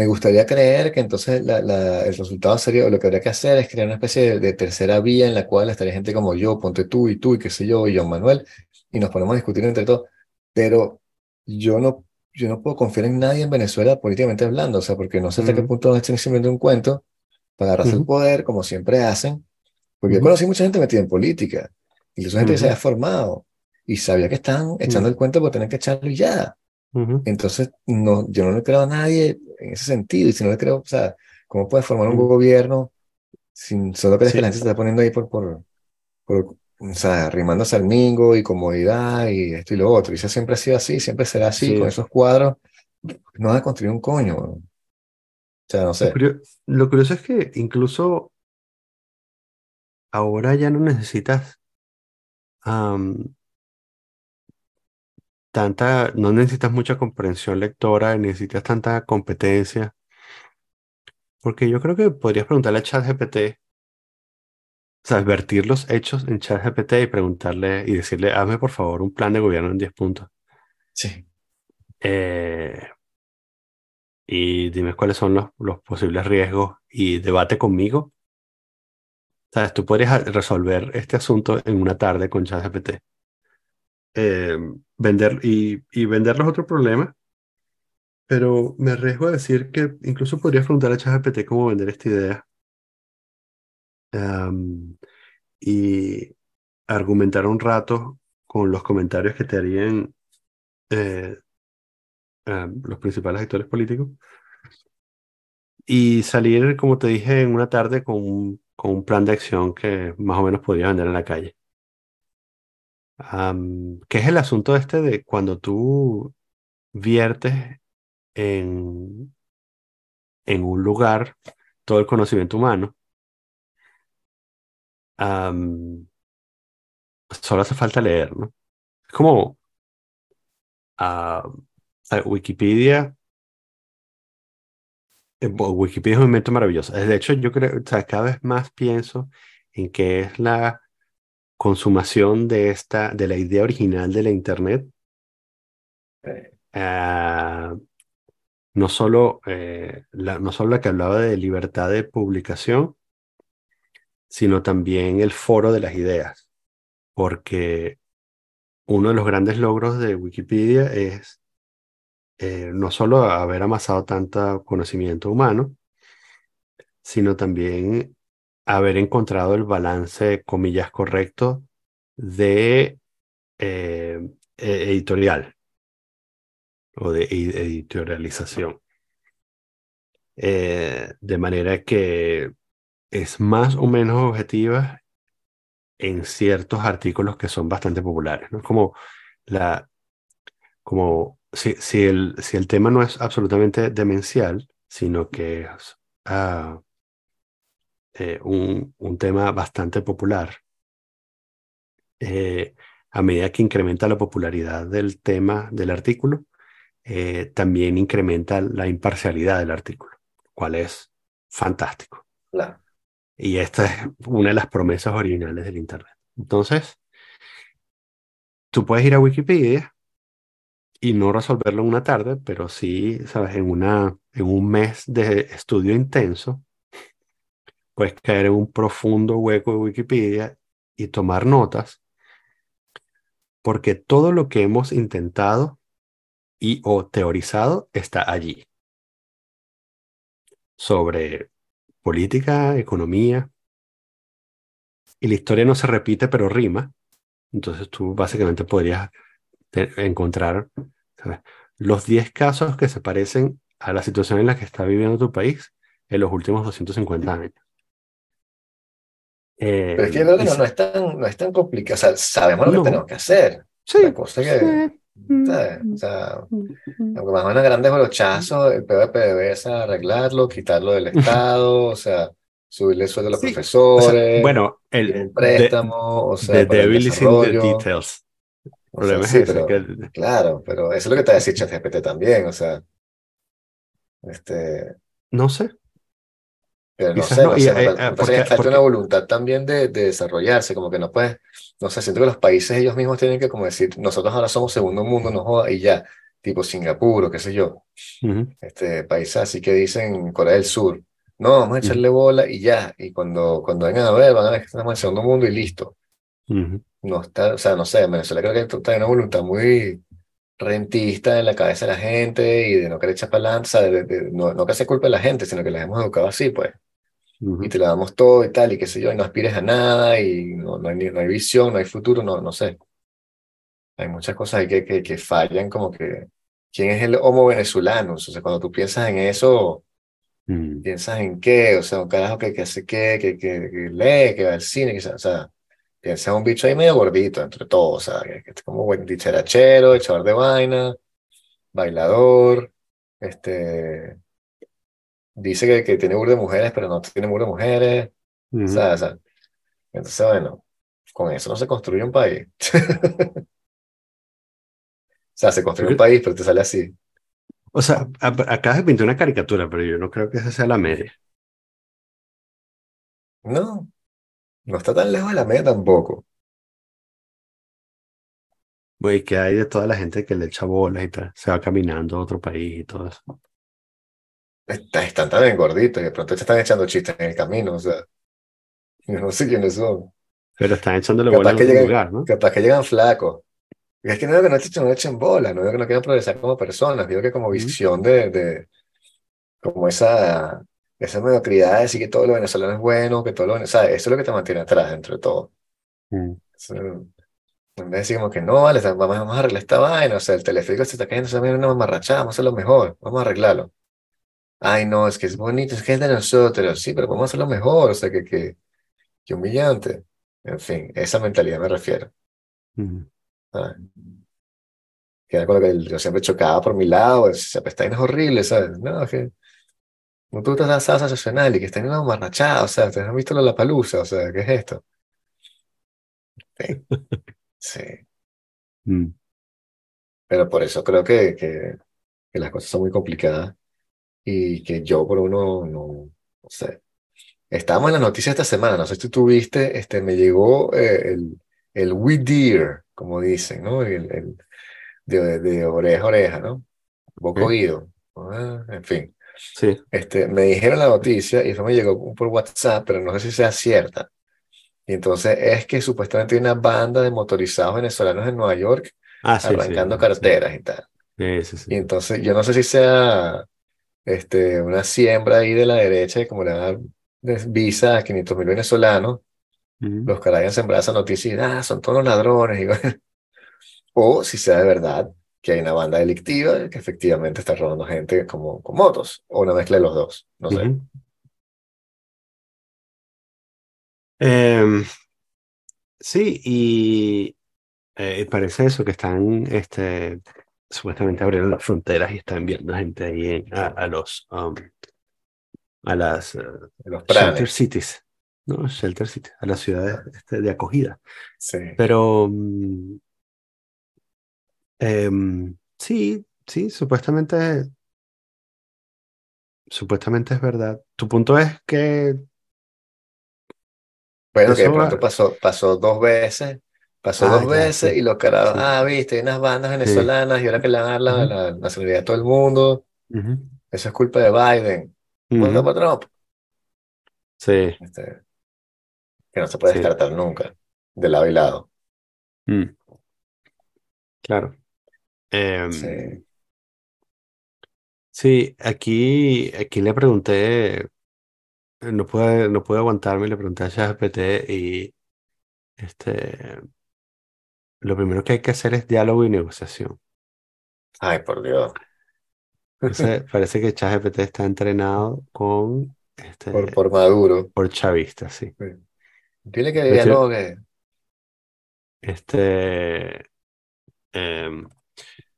me gustaría creer que entonces la, la, el resultado sería, lo que habría que hacer es crear una especie de, tercera vía en la cual estaría gente como yo, ponte tú y tú y qué sé yo, y John Manuel, y nos ponemos a discutir entre todos. Pero yo no, yo no puedo confiar en nadie en Venezuela políticamente hablando, o sea, porque no sé hasta qué punto están simplemente un cuento para agarrarse el poder, como siempre hacen. Porque yo conocí mucha gente metida en política, y esa gente que se había formado, y sabía que están echando el cuento por tener que echarlo y ya. Entonces, no, yo no le creo a nadie en ese sentido, y si no le creo, o sea, ¿cómo puedes formar un gobierno sin solo crees que la gente se está poniendo ahí por, por, por o sea, rimándose al mingo y comodidad y esto y lo otro? Y eso siempre ha sido así, siempre será así, con esos cuadros, no vas a construir un coño. O sea, no sé. Lo curioso, es que incluso ahora ya no necesitas tanta, no necesitas mucha comprensión lectora, necesitas tanta competencia. Porque yo creo que podrías preguntarle a ChatGPT, o sea, vertir los hechos en ChatGPT y preguntarle y decirle, hazme por favor un plan de gobierno en 10 puntos. Sí. Eh, y dime cuáles son los, los posibles riesgos y debate conmigo. ¿Sabes? Tú podrías resolver este asunto en una tarde con ChatGPT. Eh, vender y, y vender los otros problemas. Pero me arriesgo a decir que incluso podrías preguntar a ChatGPT cómo vender esta idea. y argumentar un rato con los comentarios que te harían eh, los principales actores políticos. Y salir, como te dije, en una tarde con un, con un plan de acción que más o menos podría vender en la calle. ¿Qué es el asunto este de cuando tú viertes en, en un lugar todo el conocimiento humano? solo hace falta leer, ¿no? Es como Wikipedia. Eh, Wikipedia es un invento maravilloso. De hecho, yo creo, o sea, cada vez más pienso en que es la consumación de esta, de la idea original de la Internet, ah, no, solo, eh, la, no solo la que hablaba de libertad de publicación, sino también el foro de las ideas, porque uno de los grandes logros de Wikipedia es eh, no solo haber amasado tanto conocimiento humano, sino también haber encontrado el balance, comillas, correcto de eh, e-, editorial o de editorialización. Eh, de manera que es más o menos objetiva en ciertos artículos que son bastante populares, ¿no? Como la, como si, el, si el tema no es absolutamente demencial, sino que es ah, eh, un, un, tema bastante popular. Eh, a medida que incrementa la popularidad del tema del artículo, eh, también incrementa la imparcialidad del artículo, cual es fantástico. Claro. Y esta es una de las promesas originales del Internet. Entonces, tú puedes ir a Wikipedia y no resolverlo en una tarde, pero sí, sabes, en, una, en un mes de estudio intenso, puedes caer en un profundo hueco de Wikipedia y tomar notas, porque todo lo que hemos intentado y o teorizado está allí. Sobre política, economía. Y la historia no se repite, pero rima. Entonces tú básicamente podrías encontrar los 10 casos que se parecen a la situación en la que está viviendo tu país en los últimos 250 años. Pero es que no, no, es tan, no es tan complicado. O sea, sabemos lo que tenemos que hacer. Sí. La cosa que, ¿sabes? O sea, aunque más o menos grandes bolochazos, el PVPDB es arreglarlo, quitarlo del Estado, o sea, subirle el sueldo a los profesores. bueno, el préstamo, o sea, the devil is in the details. problema es ese, Claro, pero eso es lo que te decía ChatGPT también, o sea, este... No sé. Pero no sé, no, sé, porque, falta una voluntad también de, de, desarrollarse, como que no puedes, no sé, siento que los países ellos mismos tienen que como decir, nosotros ahora somos segundo mundo, no joda, y ya, tipo Singapur o qué sé yo, este, países así que dicen Corea del Sur, no, vamos a echarle bola y ya, y cuando, cuando vengan a ver, van a ver que estamos en segundo mundo y listo. No está, o sea, no sé, en Venezuela creo que hay una voluntad muy rentista en la cabeza de la gente y de no querer echar para adelante, de, no, no que se culpe a la gente, sino que la hemos educado así, pues y te la damos todo y tal, y qué sé yo, y no aspires a nada, y no, no, hay, no hay visión, no hay futuro, no, no sé. Hay muchas cosas ahí que, que, que fallan, como que, ¿quién es el homo venezolano? O sea, cuando tú piensas en eso, mm. piensas en qué, o sea, un carajo que, que hace qué, que, que, lee, que va al cine, que, o sea, piensas en un bicho ahí medio gordito entre todos, o sea, que, es como buen dicharachero, echador de vaina, bailador, este, dice que, que tiene burro de mujeres, pero no tiene burro de mujeres. o, sea, entonces, bueno, con eso no se construye un país. o sea, se construye un país, pero te sale así. O sea, acá se pintó una caricatura, pero yo no creo que esa sea la media. No, no está tan lejos de la media tampoco. Güey, que hay de toda la gente que le echa bolas y tal, se va caminando a otro país y todo eso. Están tan gorditos y de pronto te están echando chistes en el camino, o sea, yo no sé quiénes son. Pero están echándole bola en llegan, lugar, ¿no? Capaz que llegan flacos. es que no digo que no, echen, no echen bola, no digo que no quieran progresar como personas, digo que como visión de, de como esa, esa mediocridad de decir que todo lo venezolano es bueno, que todo lo venezolano, Eso es lo que te mantiene atrás dentro de todo. en vez de decir como que no, vale, vamos, vamos a arreglar esta vaina, o sea, el teleférico se está cayendo, se a una mamarrachada, vamos a hacerlo mejor, vamos a arreglarlo ay, no, es que es bonito, es que es de nosotros, sí, pero vamos a hacerlo mejor, o sea, que, que, que humillante. En fin, esa mentalidad me refiero. Que era con lo que yo siempre chocaba por mi lado, ese apestaín es horrible, ¿sabes? No, que no tú estás salsa sensacional y que están en una marrachada, o sea, te has visto la palusa, o sea, ¿qué es esto? Sí. sí. Mm. Pero por eso creo que, que, que las cosas son muy complicadas y que yo por uno no, no sé. Estábamos en las noticias esta semana, no sé si tú viste, este, me llegó eh, el, el We Dear, como dicen, ¿no? El, el de, de, oreja a oreja, ¿no? Boca oído, ah, en fin. Sí. Este, me dijeron la noticia y eso me llegó por WhatsApp, pero no sé si sea cierta. Y entonces es que supuestamente hay una banda de motorizados venezolanos en Nueva York ah, arrancando carteras y tal. Y entonces yo no sé si sea este, una siembra ahí de la derecha, como le da visa a 500 mil venezolanos, los que hayan sembrado esa noticia y ah, son todos ladrones. o si sea de verdad que hay una banda delictiva que efectivamente está robando gente como con motos, o una mezcla de los dos, no sé. Em, sí, y eh, parece eso, que están este, supuestamente abrieron las fronteras y están enviando gente ahí a, los um, a las uh, los cities ¿no? Shelter City, a las ciudades este, de acogida. Sí. Pero mm, em, sí, sí, supuestamente, supuestamente es verdad. Tu punto es que Bueno, que de pronto pasó, pasó dos veces, pasó Ah, dos ya, veces sí, y los carajos, sí. ah, viste, hay unas bandas Sí. venezolanas y ahora que le van a dar la, Ujú. la nacionalidad a todo el mundo, eso es culpa de Biden. Vota ujú. por Trump. Sí, Este, que no se puede sí. descartar nunca, de lado y lado. Mm, claro. Em, Sí. sí, aquí, aquí le pregunté, no pude, no pude aguantarme, le pregunté a ChatGPT y este, lo primero que hay que hacer es diálogo y negociación. Ay, por Dios. Entonces, parece que ChatGPT está entrenado con este, Por, por Maduro. por chavistas, sí. Dile que dialogue. este, em,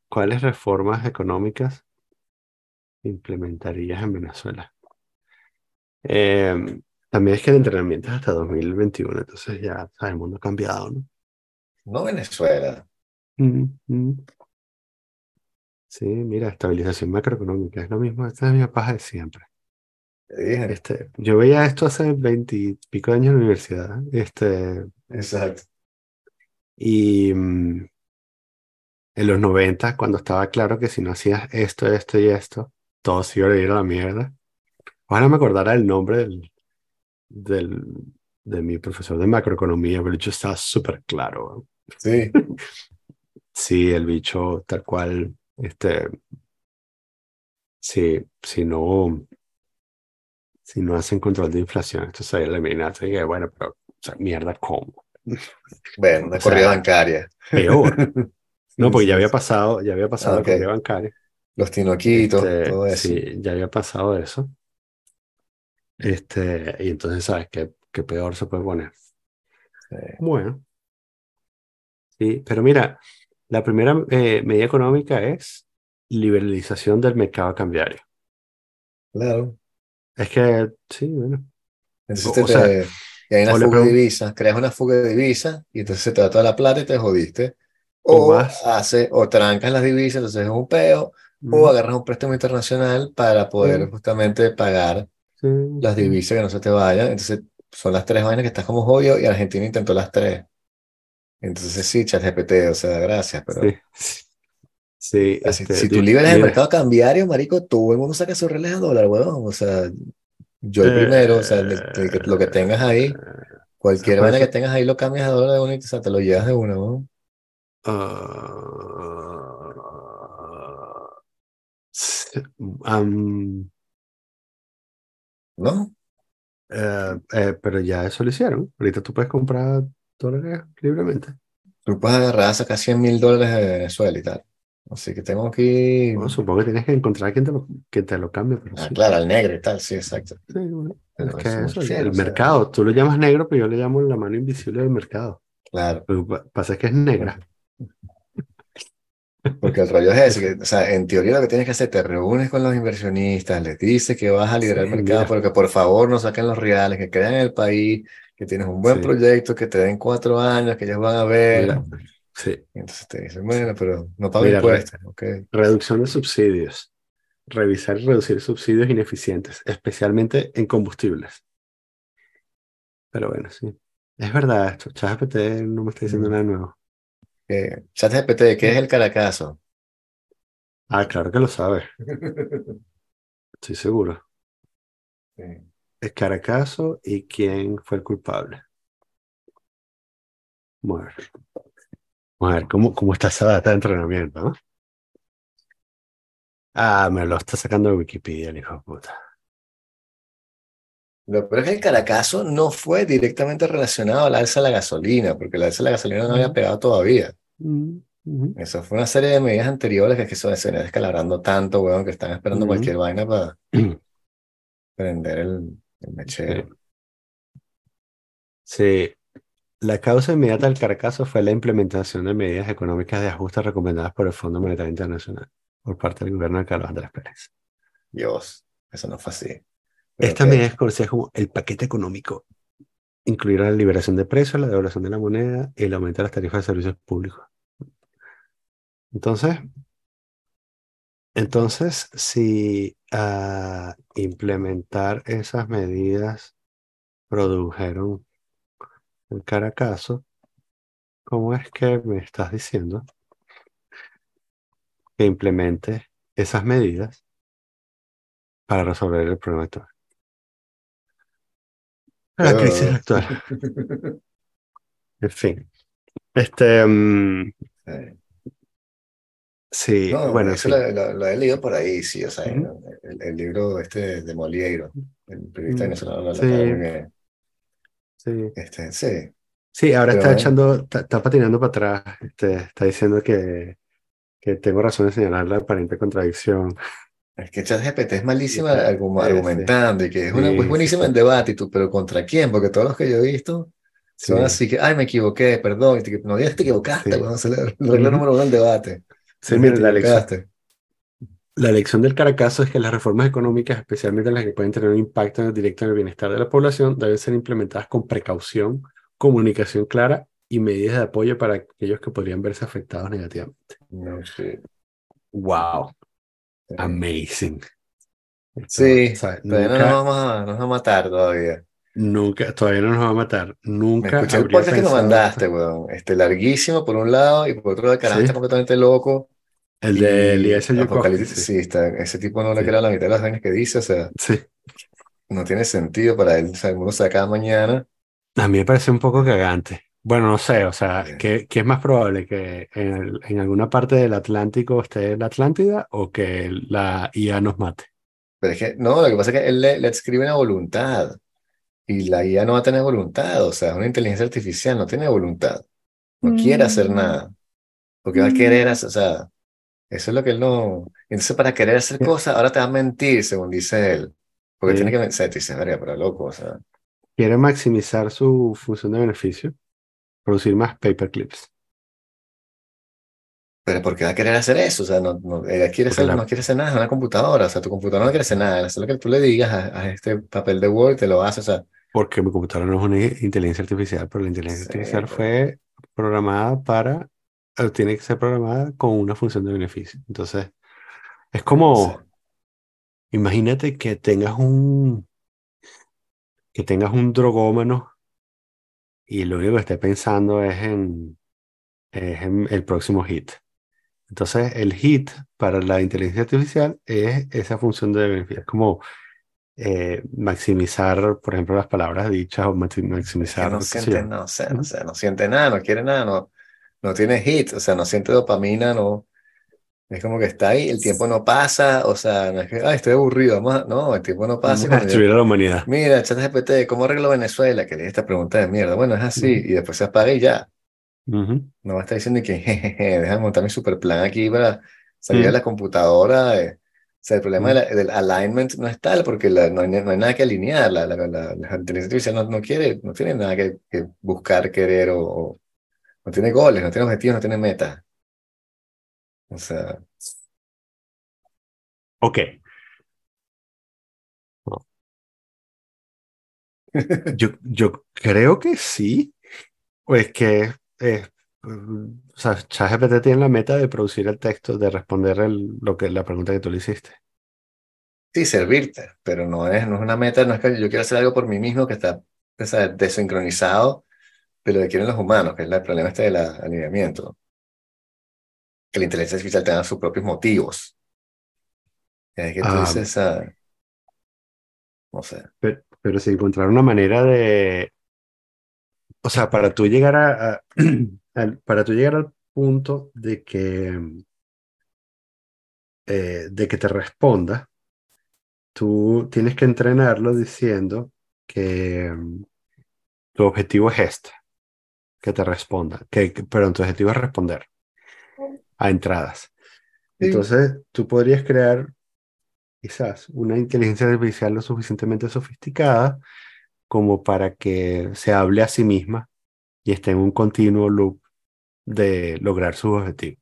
¿cuáles reformas económicas implementarías en Venezuela? Em, también es que el entrenamiento es hasta 2021, entonces ya, ¿sabes? El mundo ha cambiado, ¿no? No Venezuela. Mm. Sí, mira, estabilización macroeconómica, es lo mismo, esta es la misma paja de siempre. Este, yo veía esto hace veintipico años en la universidad, este, Exacto. y mm, en los 90, cuando estaba claro que si no hacías esto, esto y esto, todo se iba a ir a la mierda. Ojalá me acordara el nombre del, del, de mi profesor de macroeconomía, pero bicho estaba súper claro. Sí. Sí, el bicho tal cual, este, sí, si no, si no hacen control de inflación, esto se va a eliminar. Así que, bueno, pero, o sea, mierda, ¿cómo? Bueno, una O sea, corrida bancaria. Peor. No, porque ya había pasado, ya había pasado Ah, la corrida bancaria. Los tinoquitos, Este, todo eso. sí, ya había pasado eso. Este, y entonces, ¿sabes qué, qué peor se puede poner? Sí. Bueno, sí, pero mira, la primera eh, medida económica es liberalización del mercado cambiario. Claro. Es que, sí, bueno, Entonces o, te, o sea, y hay una o fuga de divisas, creas una fuga de divisas y entonces se te va toda la plata y te jodiste. o O hace, o trancas las divisas, entonces es un peo, o ujú, agarras un préstamo internacional para poder sí, justamente pagar sí, las divisas que no se te vayan. Entonces son las tres vainas que estás como jodido y Argentina intentó las tres. Entonces sí, ChatGPT, o sea, gracias, pero sí, este, si tú liberas el mercado cambiario, marico, todo el mundo saca sus reales a dólar, huevón. O sea, yo el primero, o sea, el- el que- lo que tengas ahí, cualquier vaina que tengas ahí lo cambias a dólar de uno y o sea, te lo llevas de uno, ¿no? ah, ¿No? eh, eh, pero ya eso lo hicieron. Ahorita tú puedes comprar dólares libremente. Tú puedes agarrar, sacar 100 mil dólares de Venezuela y tal. Así que tengo aquí, Bueno, supongo que tienes que encontrar a quien te lo, quien te lo cambie, pero ah, sí. claro, al negro y tal, sí, exacto. Sí, bueno, es que eso es eso, el, fiel, el o sea, mercado, tú lo llamas negro, pero yo le llamo la mano invisible del mercado. claro. Lo que pa- pasa es que es negra. Porque el rollo es ese, que, o sea, en teoría lo que tienes que hacer, te reúnes con los inversionistas, les dices que vas a liderar Sí, el mercado, mira, pero que por favor no saquen los reales, que crean el país, que tienes un buen sí, proyecto, que te den cuatro años, que ellos van a ver. mira, sí, entonces te dicen, bueno, pero no pago mira, re- impuestos, ¿ok? reducción de subsidios. Revisar y reducir subsidios ineficientes, especialmente en combustibles. Pero bueno, sí. Es verdad esto. ChatGPT no me está diciendo Mm. nada nuevo. Eh, ChatGPT, ¿qué es el Caracazo? Ah, claro que lo sabes. Estoy seguro. Sí. Es Caracazo y quién fue el culpable. Vamos a ver. Vamos a ver cómo, cómo está esa data de entrenamiento, ¿no? Ah, me lo está sacando de Wikipedia, el hijo de puta. Lo peor es que el Caracazo no fue directamente relacionado al alza de la gasolina, porque el alza de la gasolina no había pegado todavía. mm, Eso fue una serie de medidas anteriores que, es que se venía descalabrando tanto, weón, que están esperando cualquier vaina para prender el, el mechero. sí. La causa inmediata del Caracazo fue la implementación de medidas económicas de ajuste recomendadas por el Fondo Monetario Internacional por parte del gobierno de Carlos Andrés Pérez. Dios, eso no fue así. Pero Esta ok, medida es conocida como el paquete económico incluir la liberación de precios, la devaluación de la moneda y el aumento de las tarifas de servicios públicos. Entonces, entonces, si a implementar esas medidas produjeron el caracazo, ¿cómo es que me estás diciendo que implemente esas medidas para resolver el problema actual? La crisis Oh. actual. En fin. Este, mm, Sí. Sí, No, bueno, en eso fin. lo, lo- lo he leído por ahí, sí, o sea, Ujú. el, el libro este de Moliero, el periodista Mm, venezolano, sí. bien. Sí. Este, sí, Sí, ahora pero está echando, está, está patinando para atrás, este, está diciendo que, que tengo razón de señalar la aparente contradicción. es que ChatGPT es malísima argu- sí, argumentando y que es, una, sí, sí, buenísima sí, en debate, y tú, pero ¿contra quién? Porque todos los que yo he visto son sí, así que, ay, me equivoqué, perdón, y te- no digas que te equivocaste, sí. cuando se la el regla número uno del debate, Sí, mira, la lección, la lección del caracazo es que las reformas económicas, especialmente las que pueden tener un impacto directo en el bienestar de la población, deben ser implementadas con precaución, comunicación clara y medidas de apoyo para aquellos que podrían verse afectados negativamente. No, Wow, sí. amazing. Esto, Sí, ¿sabes? todavía no nos vamos a, nos vamos a matar todavía. nunca, todavía no nos va a matar. Me Nunca escuché el podcast que me pensado mandaste, weón. Este, larguísimo por un lado y por otro lado el carajo Sí, está completamente loco el de Eliezer apocalipsis, sí, está, ese tipo no le sí, crea la mitad de las vainas que dice, o sea, sí. no tiene sentido para él, o sea, se acaba mañana. A mí me parece un poco cagante. Bueno, no sé, o sea, ¿qué, qué es más probable? ¿Que en, el- en alguna parte del Atlántico esté la Atlántida o que la IA nos mate? Pero es que, no, lo que pasa es que él le, le escribe una voluntad y la IA no va a tener voluntad, o sea, es una inteligencia artificial, no tiene voluntad, no quiere hacer Mm, nada, porque va a querer mm. hacer, o sea, eso es lo que él no... Entonces, para querer hacer cosas, ahora te va a mentir, según dice él, porque tiene sí. que mentir, te dices, verga, pero loco, o sea... Quiere maximizar su función de beneficio, producir más paperclips. Pero ¿por qué va a querer hacer eso? O sea, no, no, ella quiere hacer, la, no quiere hacer nada, es una computadora. O sea, tu computadora no quiere hacer nada. Hacer lo que tú le digas a, a este papel de Word, te lo hace. O sea, porque mi computadora no es una inteligencia artificial, pero la inteligencia sí, artificial pero, fue programada para, tiene que ser programada con una función de beneficio. Entonces, es como, imagínate que tengas un, que tengas un drogómano y lo único que esté pensando es en, es en el próximo hit. Entonces, el hit para la inteligencia artificial es esa función de beneficio. Es como eh, maximizar, por ejemplo, las palabras dichas o maxi- Es que no maximizar, siente, no sé, no sé, no siente nada, no quiere nada, no, no tiene hit, o sea, no siente dopamina, no. Es como que está ahí, el tiempo no pasa, o sea, no es que, ay, estoy aburrido, vamos a-". No, el tiempo no pasa Vamos a destruir a la humanidad. mira, ChatGPT, ¿cómo arreglo Venezuela? Que le esta pregunta de mierda. Bueno, es así, Ujú, y después se apaga y ya. ujú, No va a estar diciendo que, jejeje, déjame montar mi super plan aquí para salir de ujú, la computadora. eh. O sea, el problema de la- del alignment no es tal porque la- no hay, no hay nada que alinear. La, la inteligencia artificial no, no quiere, no tiene nada que, que buscar, querer o, o- no tiene goles, no tiene objetivos, no tiene metas. O sea, Ok. No, Yo, yo creo que sí. Pues que eh, o sea, ChatGPT tiene la meta de producir el texto, de responder el- lo que, la pregunta que tú le hiciste. sí, servirte, pero no es, no es una meta, no es que yo quiero hacer algo por mí mismo que está o sea, desincronizado de lo que quieren los humanos, que es el problema este del alineamiento. Que la inteligencia artificial tenga sus propios motivos. Es que tú Ah, dices, ah, no sé. pero, pero si encontrar una manera de, o sea, para tú llegar a, a- al- para tú llegar al punto de que, eh, de que te responda, tú tienes que entrenarlo diciendo que mm, tu objetivo es este, que te responda, que, que- pero tu objetivo es responder a entradas. Sí, Entonces, tú podrías crear quizás una inteligencia artificial lo suficientemente sofisticada como para que se hable a sí misma y esté en un continuo loop de lograr sus objetivos.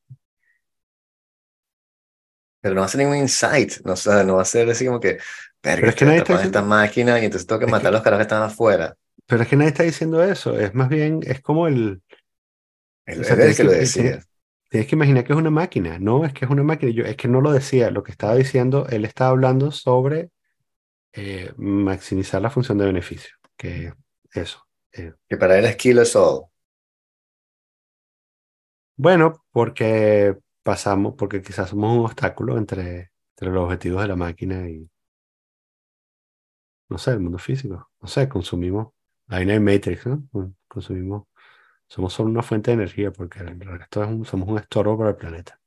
pero no va a ser ningún insight, no, o sea, no va a ser así como que, Pero es que estoy nadie está esta máquina y entonces tengo que es matar a que, los caras que están afuera. Pero es que nadie está diciendo eso. Es más bien, es como el. El, o sea, que, que, lo decía. Tienes, que imaginar que es una máquina. No, es que es una máquina. Yo, es que no lo decía. Lo que estaba diciendo, él estaba hablando sobre eh, maximizar la función de beneficio. Que eso. Eh. Que para él es kilo all. Bueno, porque pasamos, porque quizás somos un obstáculo entre, entre los objetivos de la máquina y, no sé, el mundo físico. No sé, consumimos, ahí no hay Matrix, ¿no? Consumimos, somos solo una fuente de energía porque el resto es somos un estorbo para el planeta.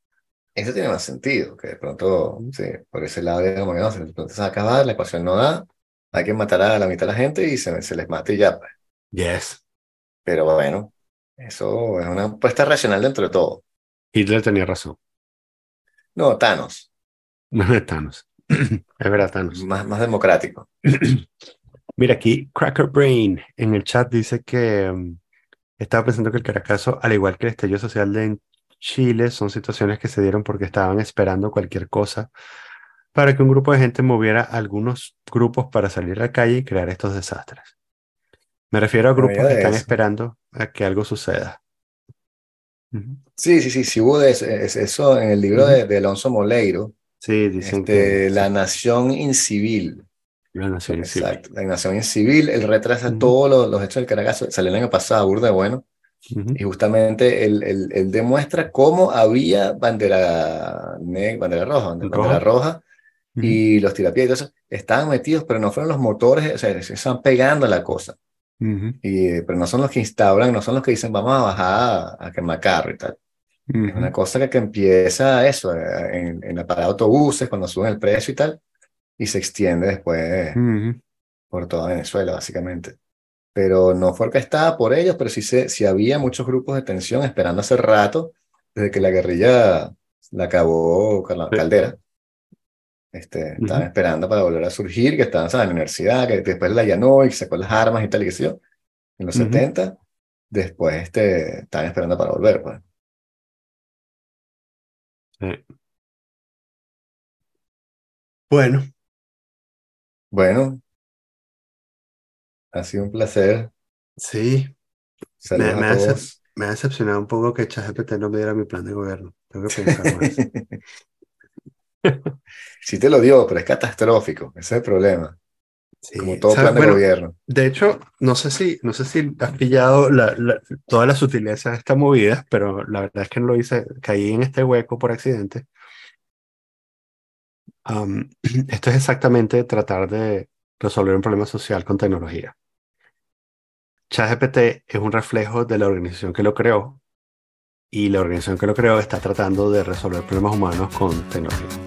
Eso tiene más sentido, que de pronto, sí, por ese lado, digamos, no, de se va a acabar, la ecuación no da, hay que matar a la mitad de la gente y se, se les mate y ya. Pues. Yes. Pero bueno, eso es una apuesta racional dentro de todo. Hitler tenía razón. No, Thanos. No Thanos. es verdad, Thanos. Más, más democrático. Mira, aquí Cracker Brain en el chat dice que um, estaba pensando que el Caracazo, al igual que el estallido social de Chile, son situaciones que se dieron porque estaban esperando cualquier cosa para que un grupo de gente moviera algunos grupos para salir a la calle y crear estos desastres. Me refiero a grupos que están esperando a que algo suceda. Sí, sí, sí, sí hubo eso en el libro de, Alonso Moleiro. Sí, dicen este, que... La nación incivil. La nación. Exacto, la nación incivil. Él retrasa todos los, hechos del Caracas. Salió el año pasado, burda bueno. Y justamente él, él, demuestra cómo había bandera, bandera roja, bandera, roja, y los tirapiés y todo eso estaban metidos, pero no fueron los motores, o sea, se estaban pegando a la cosa y, pero no son los que instauran, no son los que dicen vamos a bajar a, quemar carro y tal. Es una cosa que, que empieza eso, eh, en, en la parada de autobuses, cuando suben el precio y tal, y se extiende después por toda Venezuela, básicamente. Pero no fue orquestada por ellos, pero sí, se, sí había muchos grupos de tensión esperando hace rato, desde que la guerrilla la acabó la Caldera. Este, Estaban esperando para volver a surgir, que estaban en la universidad, que después la llanó y sacó las armas y tal y qué sé yo. En los 70, después este, estaban esperando para volver. Pues. Bueno. Bueno. Ha sido un placer. Sí. Me, me, ha, me, ha, decepcionado un poco que ChatGPT no me diera mi plan de gobierno. Tengo que pensar más. sí te lo dio, pero es catastrófico. Ese es el problema. Como todo plan de gobierno. De hecho, no sé si, no sé si has pillado la, toda la sutileza de esta movida, pero la verdad es que no lo hice, caí en este hueco por accidente. esto es exactamente tratar de resolver un problema social con tecnología. ChatGPT es un reflejo de la organización que lo creó y la organización que lo creó está tratando de resolver problemas humanos con tecnología.